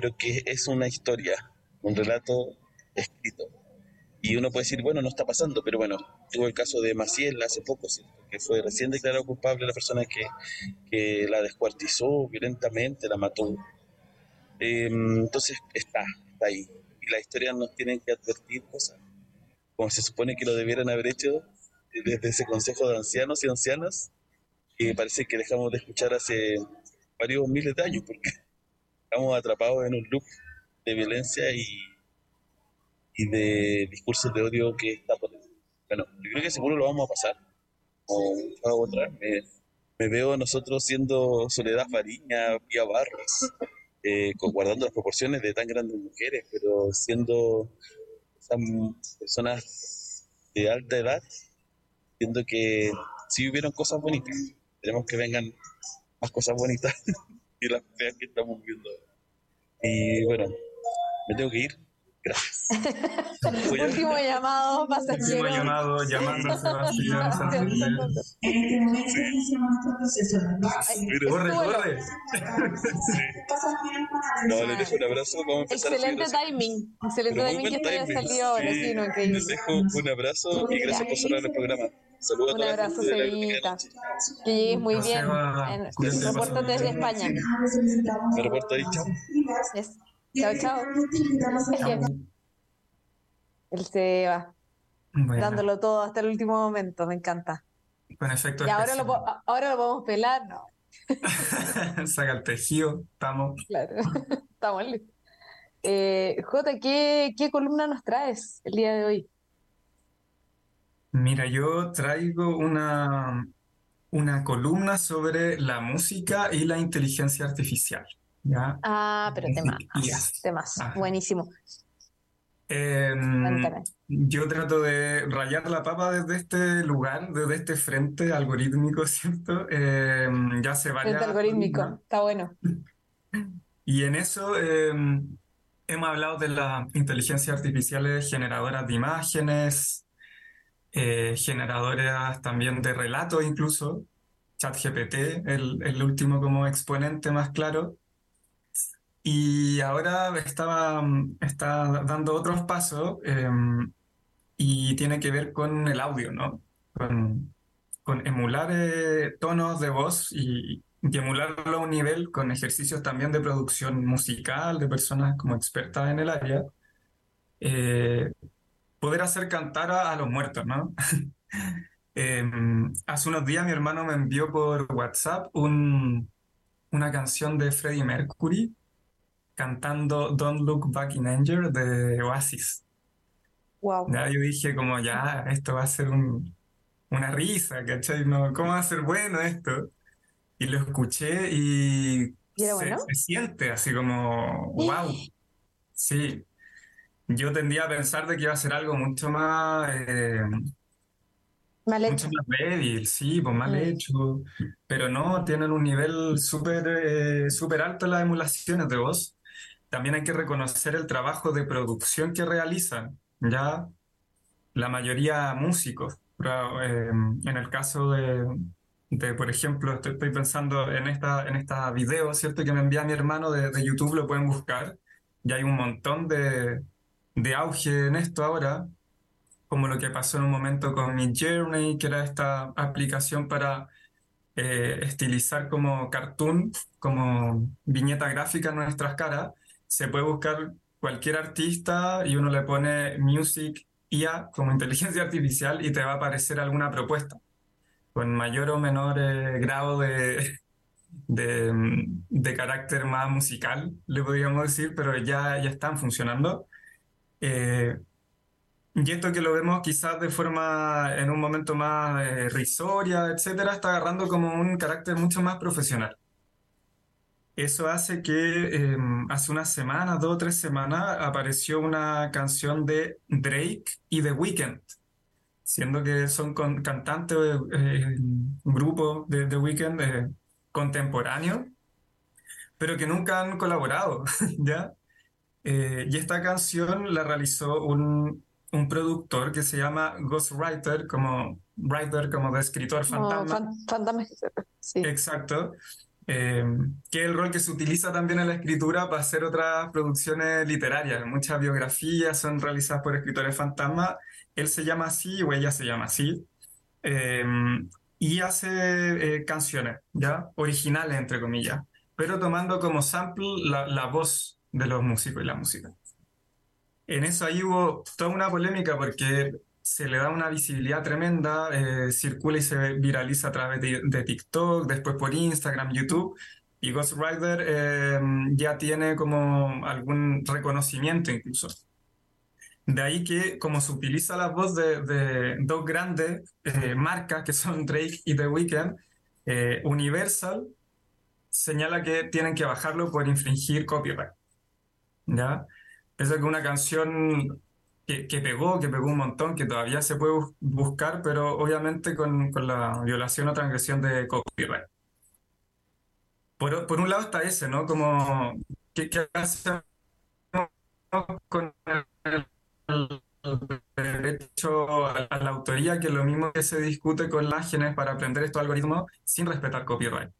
[SPEAKER 4] pero que es una historia, un relato escrito. Y uno puede decir, bueno, no está pasando, pero bueno, tuvo el caso de Maciel hace poco, que fue recién declarado culpable la persona que, que la descuartizó violentamente, la mató. Em, entonces está, está ahí. Y las historias nos tienen que advertir cosas, como se supone que lo debieran haber hecho desde ese consejo de ancianos y ancianas, que parece que dejamos de escuchar hace varios miles de años, porque estamos atrapados en un loop de violencia y y de discursos de odio que está por Bueno, yo creo que seguro lo vamos a pasar. O, otra me, me, veo nosotros siendo Soledad Fariña, Pía Barros, eh, guardando las proporciones de tan grandes mujeres, pero siendo personas de alta edad, siendo que si hubieron cosas bonitas, tenemos que vengan más cosas bonitas y las feas que estamos viendo. Y bueno, me tengo que ir. Gracias.
[SPEAKER 3] Último llamado, pasajero.
[SPEAKER 6] Último llamado, llamando a Sebastián Corre, corre.
[SPEAKER 4] No, le dejo un abrazo. Vamos a
[SPEAKER 3] empezar Excelente timing. Excelente timing que esto haya salido ahora, sí, no,
[SPEAKER 4] Les dejo un abrazo y gracias por cerrar el programa. Saludos
[SPEAKER 3] un abrazo, Sevita. Que llegues muy bien. Reporto desde España.
[SPEAKER 4] Me reporto ahí, chao.
[SPEAKER 3] Chao, chao. Él se va. Dándolo todo hasta el último momento, me encanta.
[SPEAKER 6] Con efecto.
[SPEAKER 3] Y ahora lo, ahora lo podemos pelar, no.
[SPEAKER 6] Saca el tejido, estamos.
[SPEAKER 3] Claro, estamos listos. Eh, Jota, ¿qué, ¿qué columna nos traes el día de hoy?
[SPEAKER 6] Mira, yo traigo una, una columna sobre la música y la inteligencia artificial.
[SPEAKER 3] Ah, pero temas, temas, buenísimo.
[SPEAKER 6] Em, yo trato de rayar la papa desde este lugar, desde este frente algorítmico, ¿cierto? Em, ya se
[SPEAKER 3] Frente algorítmico, está bueno.
[SPEAKER 6] Y en eso em, hemos hablado de las inteligencias artificiales generadoras de imágenes, eh, generadoras también de relatos incluso, ChatGPT, el, último como exponente más claro. Y ahora estaba, está dando otros pasos em, y tiene que ver con el audio, ¿no? Con, con emular eh, tonos de voz y, emularlo a un nivel con ejercicios también de producción musical de personas como expertas en el área. Eh, poder hacer cantar a, los muertos, ¿no? Em, hace unos días mi hermano me envió por WhatsApp un, una canción de Freddie Mercury cantando Don't Look Back in Anger de Oasis.
[SPEAKER 3] Wow.
[SPEAKER 6] Ya yo dije como ya, esto va a ser una risa, ¿cachai? No, ¿Cómo va a ser bueno esto? Y lo escuché y, se, siente así como, wow. Sí. Yo tendía a pensar de que iba a ser algo mucho más... Eh,
[SPEAKER 3] mal hecho.
[SPEAKER 6] Mucho más débil, sí, pues mal mm. hecho. Pero no, tienen un nivel súper eh, súper alto las emulaciones de voz también hay que reconocer el trabajo de producción que realizan, ¿ya? la mayoría músicos. Pero, eh, en el caso de, de, por ejemplo, estoy, estoy pensando en esta, en esta video, ¿cierto? Que me envía mi hermano de, de YouTube, lo pueden buscar. Y hay un montón de, de auge en esto ahora, como lo que pasó en un momento con mi Journey, que era esta aplicación para eh, estilizar como cartoon, como viñeta gráfica en nuestras caras. Se puede buscar cualquier artista y uno le pone Music IA como inteligencia artificial y te va a aparecer alguna propuesta con mayor o menor eh, grado de, de, de, carácter más musical, le podríamos decir, pero ya, ya están funcionando. Eh, y esto que lo vemos quizás de forma en un momento más eh, risoria, etcétera, está agarrando como un carácter mucho más profesional. Eso hace que eh, hace unas semanas, dos o tres semanas, apareció una canción de Drake y The Weeknd, siendo que son con, cantantes, eh, grupo de The Weeknd eh, contemporáneo, pero que nunca han colaborado, ¿ya? Eh, y esta canción la realizó un, un productor que se llama Ghostwriter, como writer, como de escritor fantasma.
[SPEAKER 3] fantasma, sí.
[SPEAKER 6] Exacto. Eh, que es el rol que se utiliza también en la escritura para hacer otras producciones literarias. Muchas biografías son realizadas por escritores fantasma. Él se llama así o ella se llama así. Eh, y hace eh, canciones, ¿ya? Originales, entre comillas, pero tomando como sample la, la voz de los músicos y la música. En eso ahí hubo toda una polémica porque se le da una visibilidad tremenda, eh, circula y se viraliza a través de, TikTok, después por Instagram, YouTube, y Ghost Rider eh, ya tiene como algún reconocimiento incluso. De ahí que como se utiliza la voz de, de dos grandes eh, marcas que son Drake y The Weeknd, Universal señala que tienen que bajarlo por infringir copyright. ¿Ya? Eso que una canción que, que, pegó, que pegó un montón, que todavía se puede buscar, pero obviamente con, con la violación o transgresión de copyright. Por, por, un lado está ese, ¿no? Como, ¿qué, qué hacemos con el, el, derecho a, a, la autoría, que es lo mismo que se discute con imágenes para aprender estos algoritmos sin respetar copyright?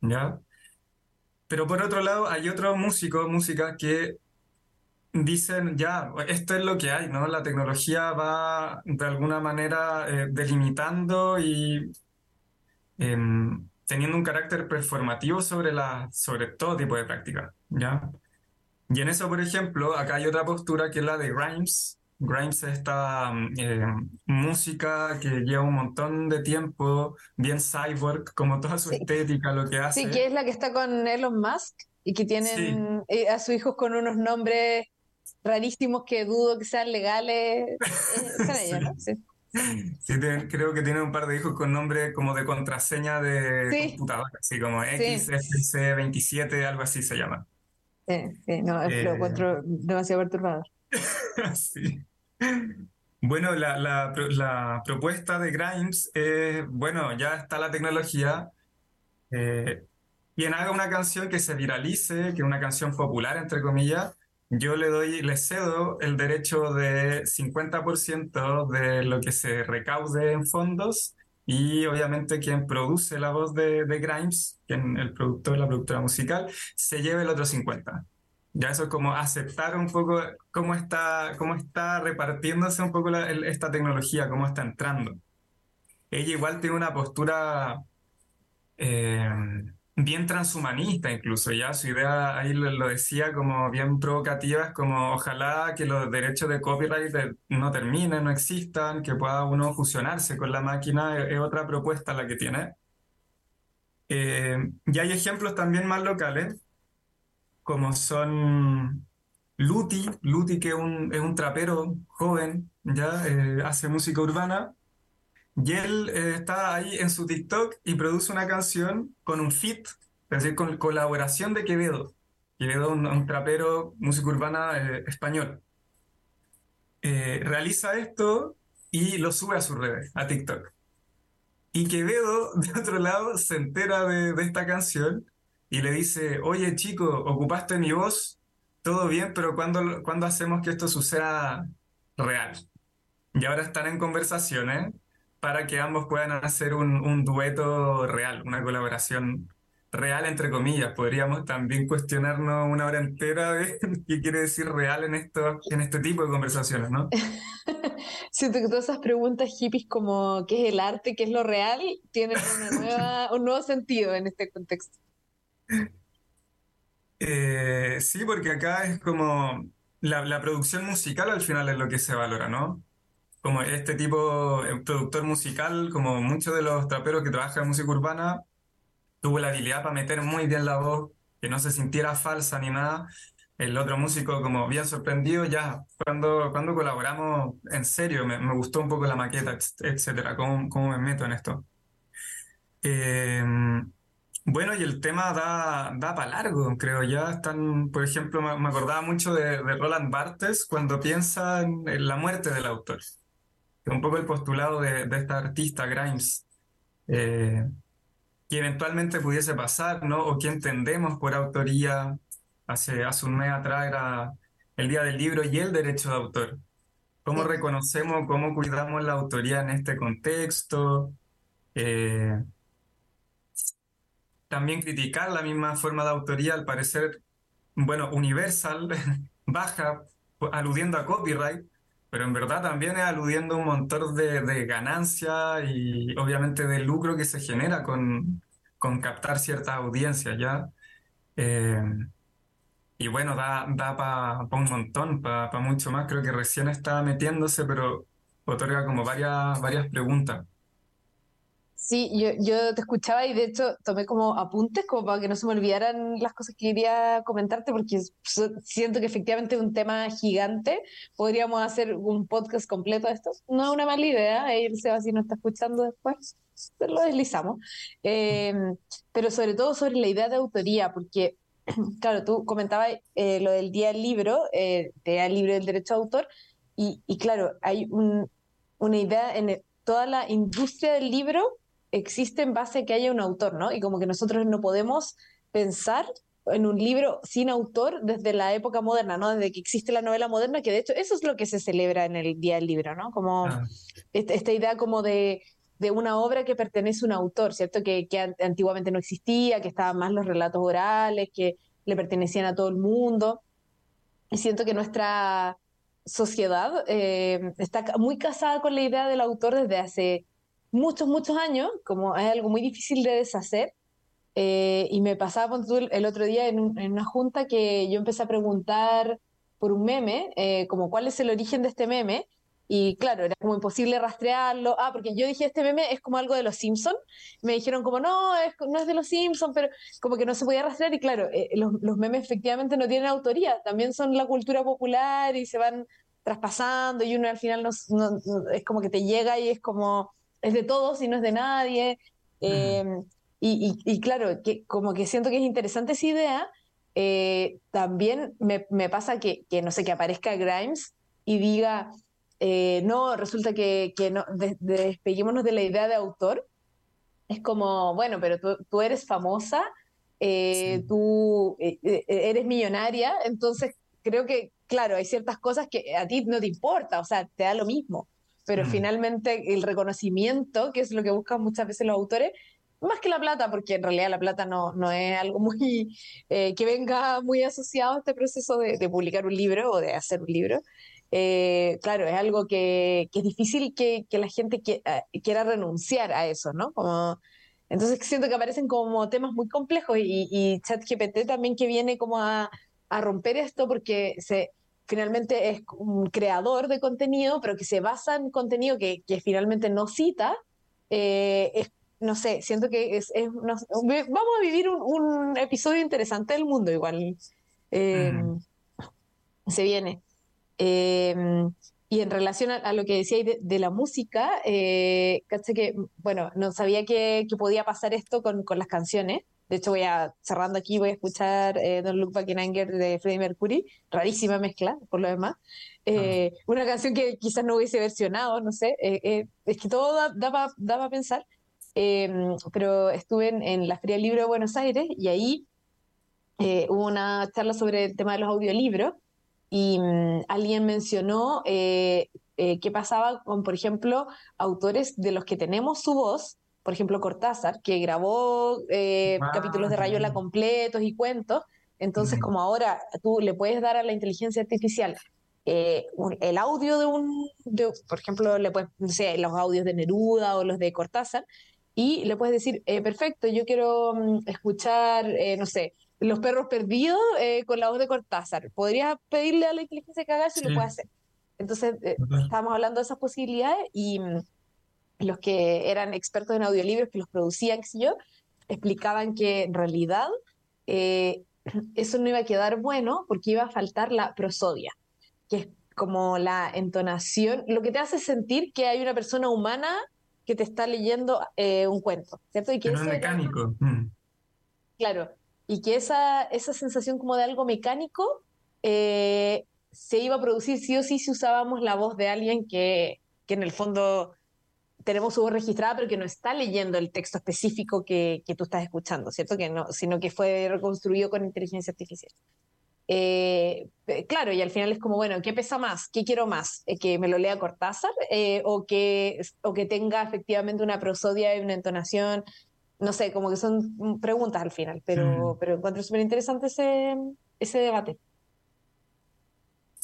[SPEAKER 6] ¿Ya? Pero por otro lado, hay otros músicos, músicas que dicen, ya, esto es lo que hay, ¿no? La tecnología va de alguna manera eh, delimitando y eh, teniendo un carácter performativo sobre, la, sobre todo tipo de práctica, ¿ya? Y en eso, por ejemplo, acá hay otra postura que es la de Grimes. Grimes es esta eh, música que lleva un montón de tiempo, bien cyborg, como toda su sí. estética, lo que hace.
[SPEAKER 3] Sí, que es la que está con Elon Musk y que tienen sí. a sus hijos con unos nombres rarísimos que dudo que sean legales. Son
[SPEAKER 6] sí.
[SPEAKER 3] ellos, ¿no? Sí.
[SPEAKER 6] Sí, te, creo que tiene un par de hijos con nombre como de contraseña de sí. computadora, así como XFC27, algo así se llama.
[SPEAKER 3] Sí, sí, no, eh... lo encuentro demasiado perturbador.
[SPEAKER 6] sí. Bueno, la, propuesta de Grimes es, bueno, ya está la tecnología, eh, quien haga una canción que se viralice, que una canción popular, entre comillas, yo le doy, le cedo el derecho de 50% de lo que se recaude en fondos y obviamente quien produce la voz de, de Grimes, quien el productor, la productora musical, se lleve el otro 50%. Ya eso es como aceptar un poco cómo está, cómo está repartiéndose un poco la, el, esta tecnología, cómo está entrando. Ella igual tiene una postura... Eh, bien transhumanista incluso, ya su idea ahí lo, lo, decía como bien provocativas, como ojalá que los derechos de copyright no terminen, no existan, que pueda uno fusionarse con la máquina, es, es otra propuesta la que tiene. Eh, y hay ejemplos también más locales, como son Luti, Luti que es un, es un trapero joven, ya eh, hace música urbana, y él eh, está ahí en su TikTok y produce una canción con un feat, es decir, con colaboración de Quevedo. Quevedo, un, un trapero, música urbana eh, español. Realiza esto y lo sube a sus redes, a TikTok. Y Quevedo, de otro lado, se entera de esta canción y le dice, oye chico, ocupaste mi voz, todo bien, pero ¿cuándo, ¿cuándo hacemos que esto suceda real? y ahora están en conversaciones para que ambos puedan hacer un, un dueto real, una colaboración real, entre comillas. Podríamos también cuestionarnos una hora entera de qué quiere decir real en, esto, en este tipo de conversaciones, ¿no?
[SPEAKER 3] Siento que todas esas preguntas hippies como qué es el arte, qué es lo real, tienen una nueva, un nuevo sentido en este contexto.
[SPEAKER 6] Eh, sí, porque acá es como la, la producción musical al final es lo que se valora, ¿no? Como este tipo, de productor musical, como muchos de los traperos que trabajan en música urbana, tuvo la habilidad para meter muy bien la voz, que no se sintiera falsa ni nada. El otro músico, como bien sorprendido, ya cuando, cuando colaboramos en serio, me, me gustó un poco la maqueta, etcétera, cómo, cómo me meto en esto. Eh, bueno, y el tema da, da para largo, creo. Ya están, por ejemplo, me, me acordaba mucho de, de Roland Barthes cuando piensa en, en la muerte del autor. Que un poco el postulado de, de esta artista, Grimes. Eh, que eventualmente pudiese pasar, ¿no? O que entendemos por autoría. Hace, hace un mes atrás era el Día del Libro y el derecho de autor. ¿Cómo reconocemos, cómo cuidamos la autoría en este contexto? Eh, también criticar la misma forma de autoría, al parecer, bueno, universal, baja, aludiendo a copyright, pero en verdad también es aludiendo a un montón de, de ganancia y obviamente de lucro que se genera con, con captar ciertas audiencias, ¿ya? Eh, y bueno, da, da para un montón, para mucho más. Creo que recién está metiéndose, pero otorga como varias, varias preguntas.
[SPEAKER 3] Sí, yo, yo te escuchaba y de hecho tomé como apuntes como para que no se me olvidaran las cosas que quería comentarte porque siento que efectivamente es un tema gigante. Podríamos hacer un podcast completo de esto. No es una mala idea, eh, Seba, si no está escuchando después, lo deslizamos. Eh, pero sobre todo sobre la idea de autoría, porque claro, tú comentabas eh, lo del Día del Libro, eh, Día del Libro del Derecho de Autor, y, y claro, hay un- una idea en el- toda la industria del libro existe en base a que haya un autor, ¿no? Y como que nosotros no podemos pensar en un libro sin autor desde la época moderna, ¿no? Desde que existe la novela moderna, que de hecho eso es lo que se celebra en el Día del Libro, ¿no? Como
[SPEAKER 6] Ah,
[SPEAKER 3] esta, esta idea como de, de una obra que pertenece a un autor, ¿cierto? Que, que an- antiguamente no existía, que estaban más los relatos orales, que le pertenecían a todo el mundo. Y siento que nuestra sociedad eh, está muy casada con la idea del autor desde hace muchos, muchos años, como es algo muy difícil de deshacer. Eh, y me pasaba el, otro día en, un- en una junta que yo empecé a preguntar por un meme, eh, como cuál es el origen de este meme. Y claro, era como imposible rastrearlo. Ah, porque yo dije, este meme es como algo de los Simpson. Me dijeron como, no, es, no es de los Simpson, pero como que no se podía rastrear. Y claro, eh, los, los memes efectivamente no tienen autoría, también son la cultura popular y se van traspasando y uno al final es como que te llega y es como, es de todos y no es de nadie. Eh, y, y- y claro, que como que siento que es interesante esa idea. Eh, también me, me pasa que, que, no sé, que aparezca Grimes y diga, eh, no, resulta que, que no, de- de- despeguémonos de la idea de autor. Es como, bueno, pero tú, tú eres famosa, eh,
[SPEAKER 6] sí.
[SPEAKER 3] tú eh, eh, eres millonaria, entonces creo que, claro, hay ciertas cosas que a ti no te importa, o sea, te da lo mismo, pero
[SPEAKER 6] Mm.
[SPEAKER 3] finalmente el reconocimiento, que es lo que buscan muchas veces los autores, más que la plata, porque en realidad la plata no, no es algo muy eh, que venga muy asociado a este proceso de, de publicar un libro o de hacer un libro. Eh, claro, es algo que, que es difícil que, que la gente que- eh, quiera renunciar a eso, ¿no? Como, entonces siento que aparecen como temas muy complejos y, y ChatGPT también que viene como a, a romper esto porque se, finalmente es un creador de contenido, pero que se basa en contenido que, que finalmente no cita. eh, es- no sé, siento que es, es- no sé, vamos a vivir un, un episodio interesante del mundo igual. eh,
[SPEAKER 6] Mm.
[SPEAKER 3] se viene. Eh, y en relación a, a lo que decía de, de la música, eh, caché que, bueno, no sabía que, que podía pasar esto con, con las canciones. De hecho, voy a, cerrando aquí, voy a escuchar eh, Don't Look Back in Anger de Freddie Mercury. Rarísima mezcla, por lo demás. Eh, una canción que quizás no hubiese versionado, no sé. eh, eh, es que todo da, da para da pensar. Eh, pero estuve en, en la Feria del Libro de Buenos Aires y ahí eh, hubo una charla sobre el tema de los audiolibros y mm, alguien mencionó eh, eh, qué pasaba con, por ejemplo, autores de los que tenemos su voz, por ejemplo, Cortázar, que grabó eh, capítulos de Rayola completos y cuentos. Entonces, como ahora tú le puedes dar a la inteligencia artificial eh, el audio de un, por ejemplo, le puedes, no sé, los audios de Neruda o los de Cortázar, y le puedes decir, eh, perfecto, yo quiero mm, escuchar, no sé, Los perros perdidos con la voz de Cortázar. ¿Podrías pedirle a la inteligencia que haga eso y lo puede hacer? Entonces, estábamos hablando de esas posibilidades y mm, los que eran expertos en audiolibros, que los producían, qué sé yo, explicaban que en realidad eh, eso no iba a quedar bueno porque iba a faltar la prosodia, que es como la entonación, lo que te hace sentir que hay una persona humana que te está leyendo eh, un cuento, ¿cierto?
[SPEAKER 6] Y que, es mecánico. Mm.
[SPEAKER 3] Claro, y que esa, esa sensación como de algo mecánico eh, se iba a producir sí o sí si usábamos la voz de alguien que, que en el fondo tenemos su voz registrada, pero que no está leyendo el texto específico que, que tú estás escuchando, ¿cierto? Que no, sino que fue reconstruido con inteligencia artificial. Eh, claro, y al final es como, bueno, ¿qué pesa más? ¿Qué quiero más? Eh, ¿Que me lo lea Cortázar? Eh, o, que, o que tenga efectivamente una prosodia y una entonación? No sé, como que son preguntas al final, pero, pero encuentro súper interesante ese, ese debate.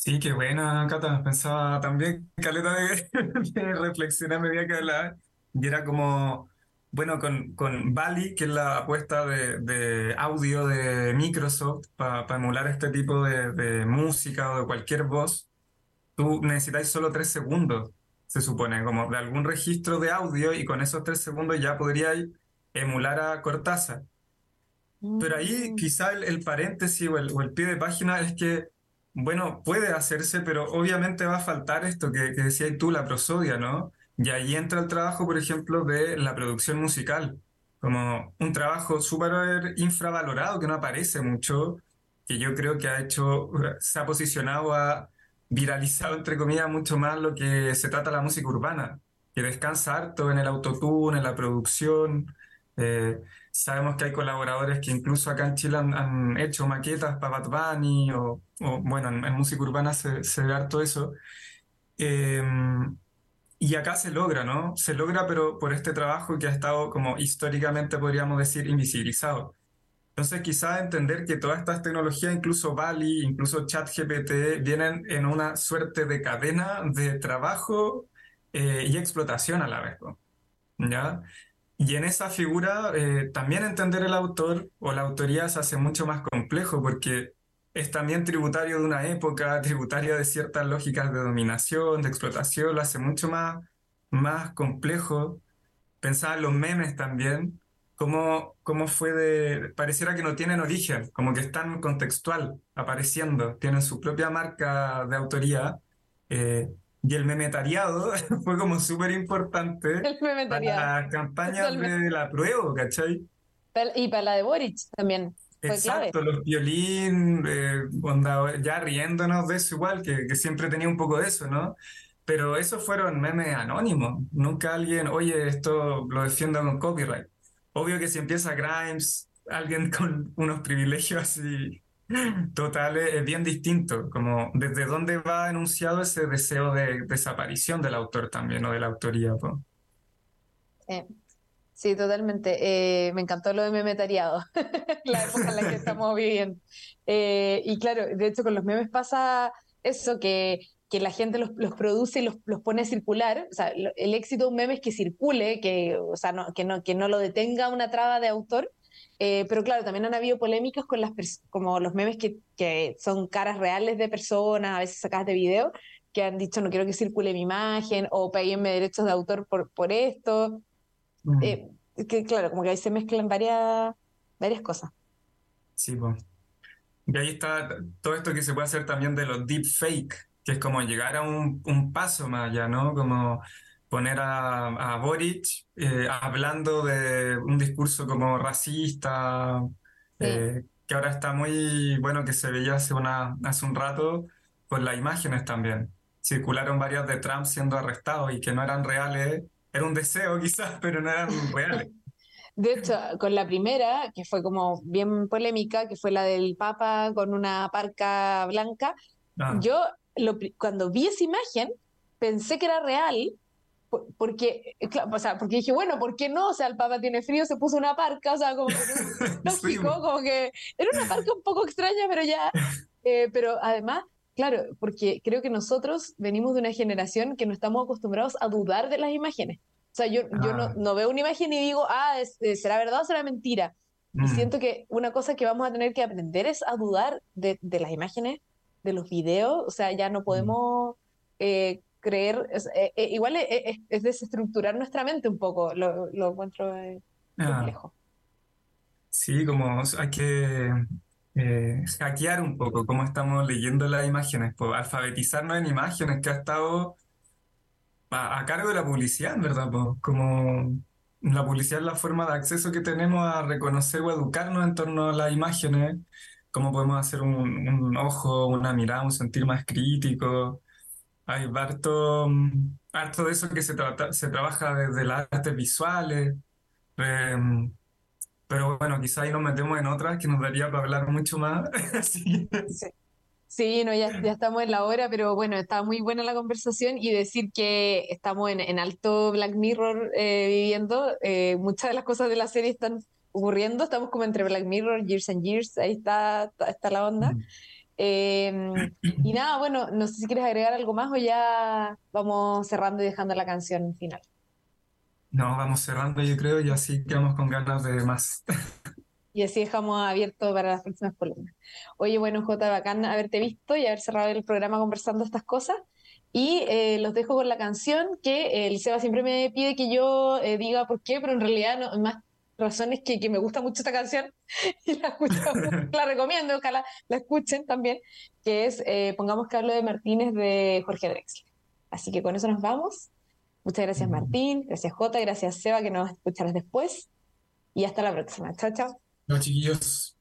[SPEAKER 6] Sí, qué buena, Cata. Pensaba también, caleta de, de reflexión a medida que hablaba. Y era como, bueno, con, con Bali, que es la apuesta de, de audio de Microsoft para emular este tipo de, de música o de cualquier voz, tú necesitas solo tres segundos, se supone, como de algún registro de audio y con esos tres segundos ya podrías emular a Cortázar. Pero ahí mm. quizá el, el paréntesis o el, o el pie de página es que bueno, puede hacerse, pero obviamente va a faltar esto que, que decías tú, la prosodia, ¿no? Y ahí entra el trabajo, por ejemplo, de la producción musical, como un trabajo súper infravalorado que no aparece mucho, que yo creo que ha hecho, se ha posicionado, ha viralizado, entre comillas, mucho más lo que se trata la música urbana, que descansa harto en el autotune, en la producción. Eh, sabemos que hay colaboradores que incluso acá en Chile han, hecho maquetas para Bad Bunny o, bueno, en, música urbana se, se, ve harto eso. Em, y acá se logra, ¿no? Se logra, pero por este trabajo que ha estado como históricamente, podríamos decir, invisibilizado. Entonces, quizá entender que todas estas tecnologías, incluso Bali, incluso ChatGPT, vienen en una suerte de cadena de trabajo eh, y explotación a la vez, ¿ya? Y en esa figura eh, también entender el autor o la autoría se hace mucho más complejo porque es también tributario de una época, tributario de ciertas lógicas de dominación, de explotación, lo hace mucho más, más complejo. Pensar en los memes también, cómo, cómo fue de... Pareciera que no tienen origen, como que están contextual, apareciendo, tienen su propia marca de autoría. Eh, y el memetariado fue como súper importante para las campañas de la prueba, ¿cachai?
[SPEAKER 3] Y para la de Boric también.
[SPEAKER 6] Exacto, los violín, eh, ya riéndonos de eso igual, que, que, siempre tenía un poco de eso, ¿no? Pero esos fueron memes anónimos. Nunca alguien, oye, esto lo defiendo con copyright. Obvio que si empieza Grimes, alguien con unos privilegios así Total, es bien distinto, como desde dónde va enunciado ese deseo de desaparición del autor también o de la autoría.
[SPEAKER 3] Sí, totalmente. Eh, me encantó lo de memetariado, la época en la que estamos viviendo. Eh, y claro, de hecho con los memes pasa eso, que, que la gente los, los produce y los, los, pone a circular. O sea, el éxito de un meme es que circule, que, o sea, no, que, no, que no lo detenga una traba de autor. Eh, pero claro, también han habido polémicas con las como los memes que, que, son caras reales de personas, a veces sacadas de video, que han dicho no quiero que circule mi imagen o paguenme derechos de autor por, por esto. Mm. Eh, que claro, como que ahí se mezclan varias, varias cosas.
[SPEAKER 6] Sí, pues. Y ahí está todo esto que se puede hacer también de los deepfake, que es como llegar a un, un paso más allá, ¿no? Como poner a, a Boric eh, hablando de un discurso como racista, eh, que ahora está muy, bueno, que se veía hace, una, hace un rato, pues las imágenes también. Circularon varias de Trump siendo arrestado y que no eran reales. Era un deseo quizás, pero no eran reales.
[SPEAKER 3] De hecho, con la primera, que fue como bien polémica, que fue la del Papa con una parca blanca, ah. yo lo, cuando vi esa imagen, pensé que era real, porque, eh, o sea, porque dije, bueno, ¿por qué no? O sea, el Papa tiene frío, se puso una parca, o sea, como que lógico, como que era una parca un poco extraña, pero ya, eh, pero además, claro, porque creo que nosotros venimos de una generación que no estamos acostumbrados a dudar de las imágenes. O sea, yo, yo no, ah. no, veo una imagen y digo, ah, ¿será verdad o será mentira? Y mm. siento que una cosa que vamos a tener que aprender es a dudar de, de las imágenes, de los videos, o sea, ya no mm. podemos eh, creer, eh, eh, igual es, desestructurar nuestra mente un poco, lo, lo encuentro eh, ah. complejo.
[SPEAKER 6] Sí, como hay que hackear un poco cómo estamos leyendo las imágenes, pues, alfabetizarnos en imágenes que ha estado a, cargo de la publicidad, ¿verdad? Pues, como la publicidad es la forma de acceso que tenemos a reconocer o educarnos en torno a las imágenes, cómo podemos hacer un, un ojo, una mirada, un sentir más crítico, hay harto, mm, harto de eso que se, trata, se trabaja desde las artes visuales, em, pero bueno, quizá ahí nos metemos en otras que nos daría para hablar mucho más.
[SPEAKER 3] sí. Sí, no, ya, ya estamos en la hora, pero bueno, está muy buena la conversación y decir que estamos en, en alto Black Mirror eh, viviendo. Eh, muchas de las cosas de la serie están ocurriendo, estamos como entre Black Mirror, Years and Years, ahí está, está, la onda. Em, y nada, bueno, no sé si quieres agregar algo más o ya vamos cerrando y dejando la canción final.
[SPEAKER 6] No, vamos cerrando yo creo y así quedamos con ganas de más.
[SPEAKER 3] Y así dejamos abierto para las próximas columnas. Oye, bueno, J, bacán haberte visto y haber cerrado el programa conversando estas cosas. Y eh, los dejo con la canción que el Seba siempre me pide que yo eh, diga por qué, pero en realidad no, más razones que, que me gusta mucho esta canción y la, la recomiendo, ojalá la escuchen también, que es eh, Pongamos que hablo de Martínez de Jorge Drexler. Así que con eso nos vamos. Muchas gracias Martín, gracias Jota, gracias Seba que nos escucharás después y hasta la próxima. Chao, chao.
[SPEAKER 6] Chao chiquillos.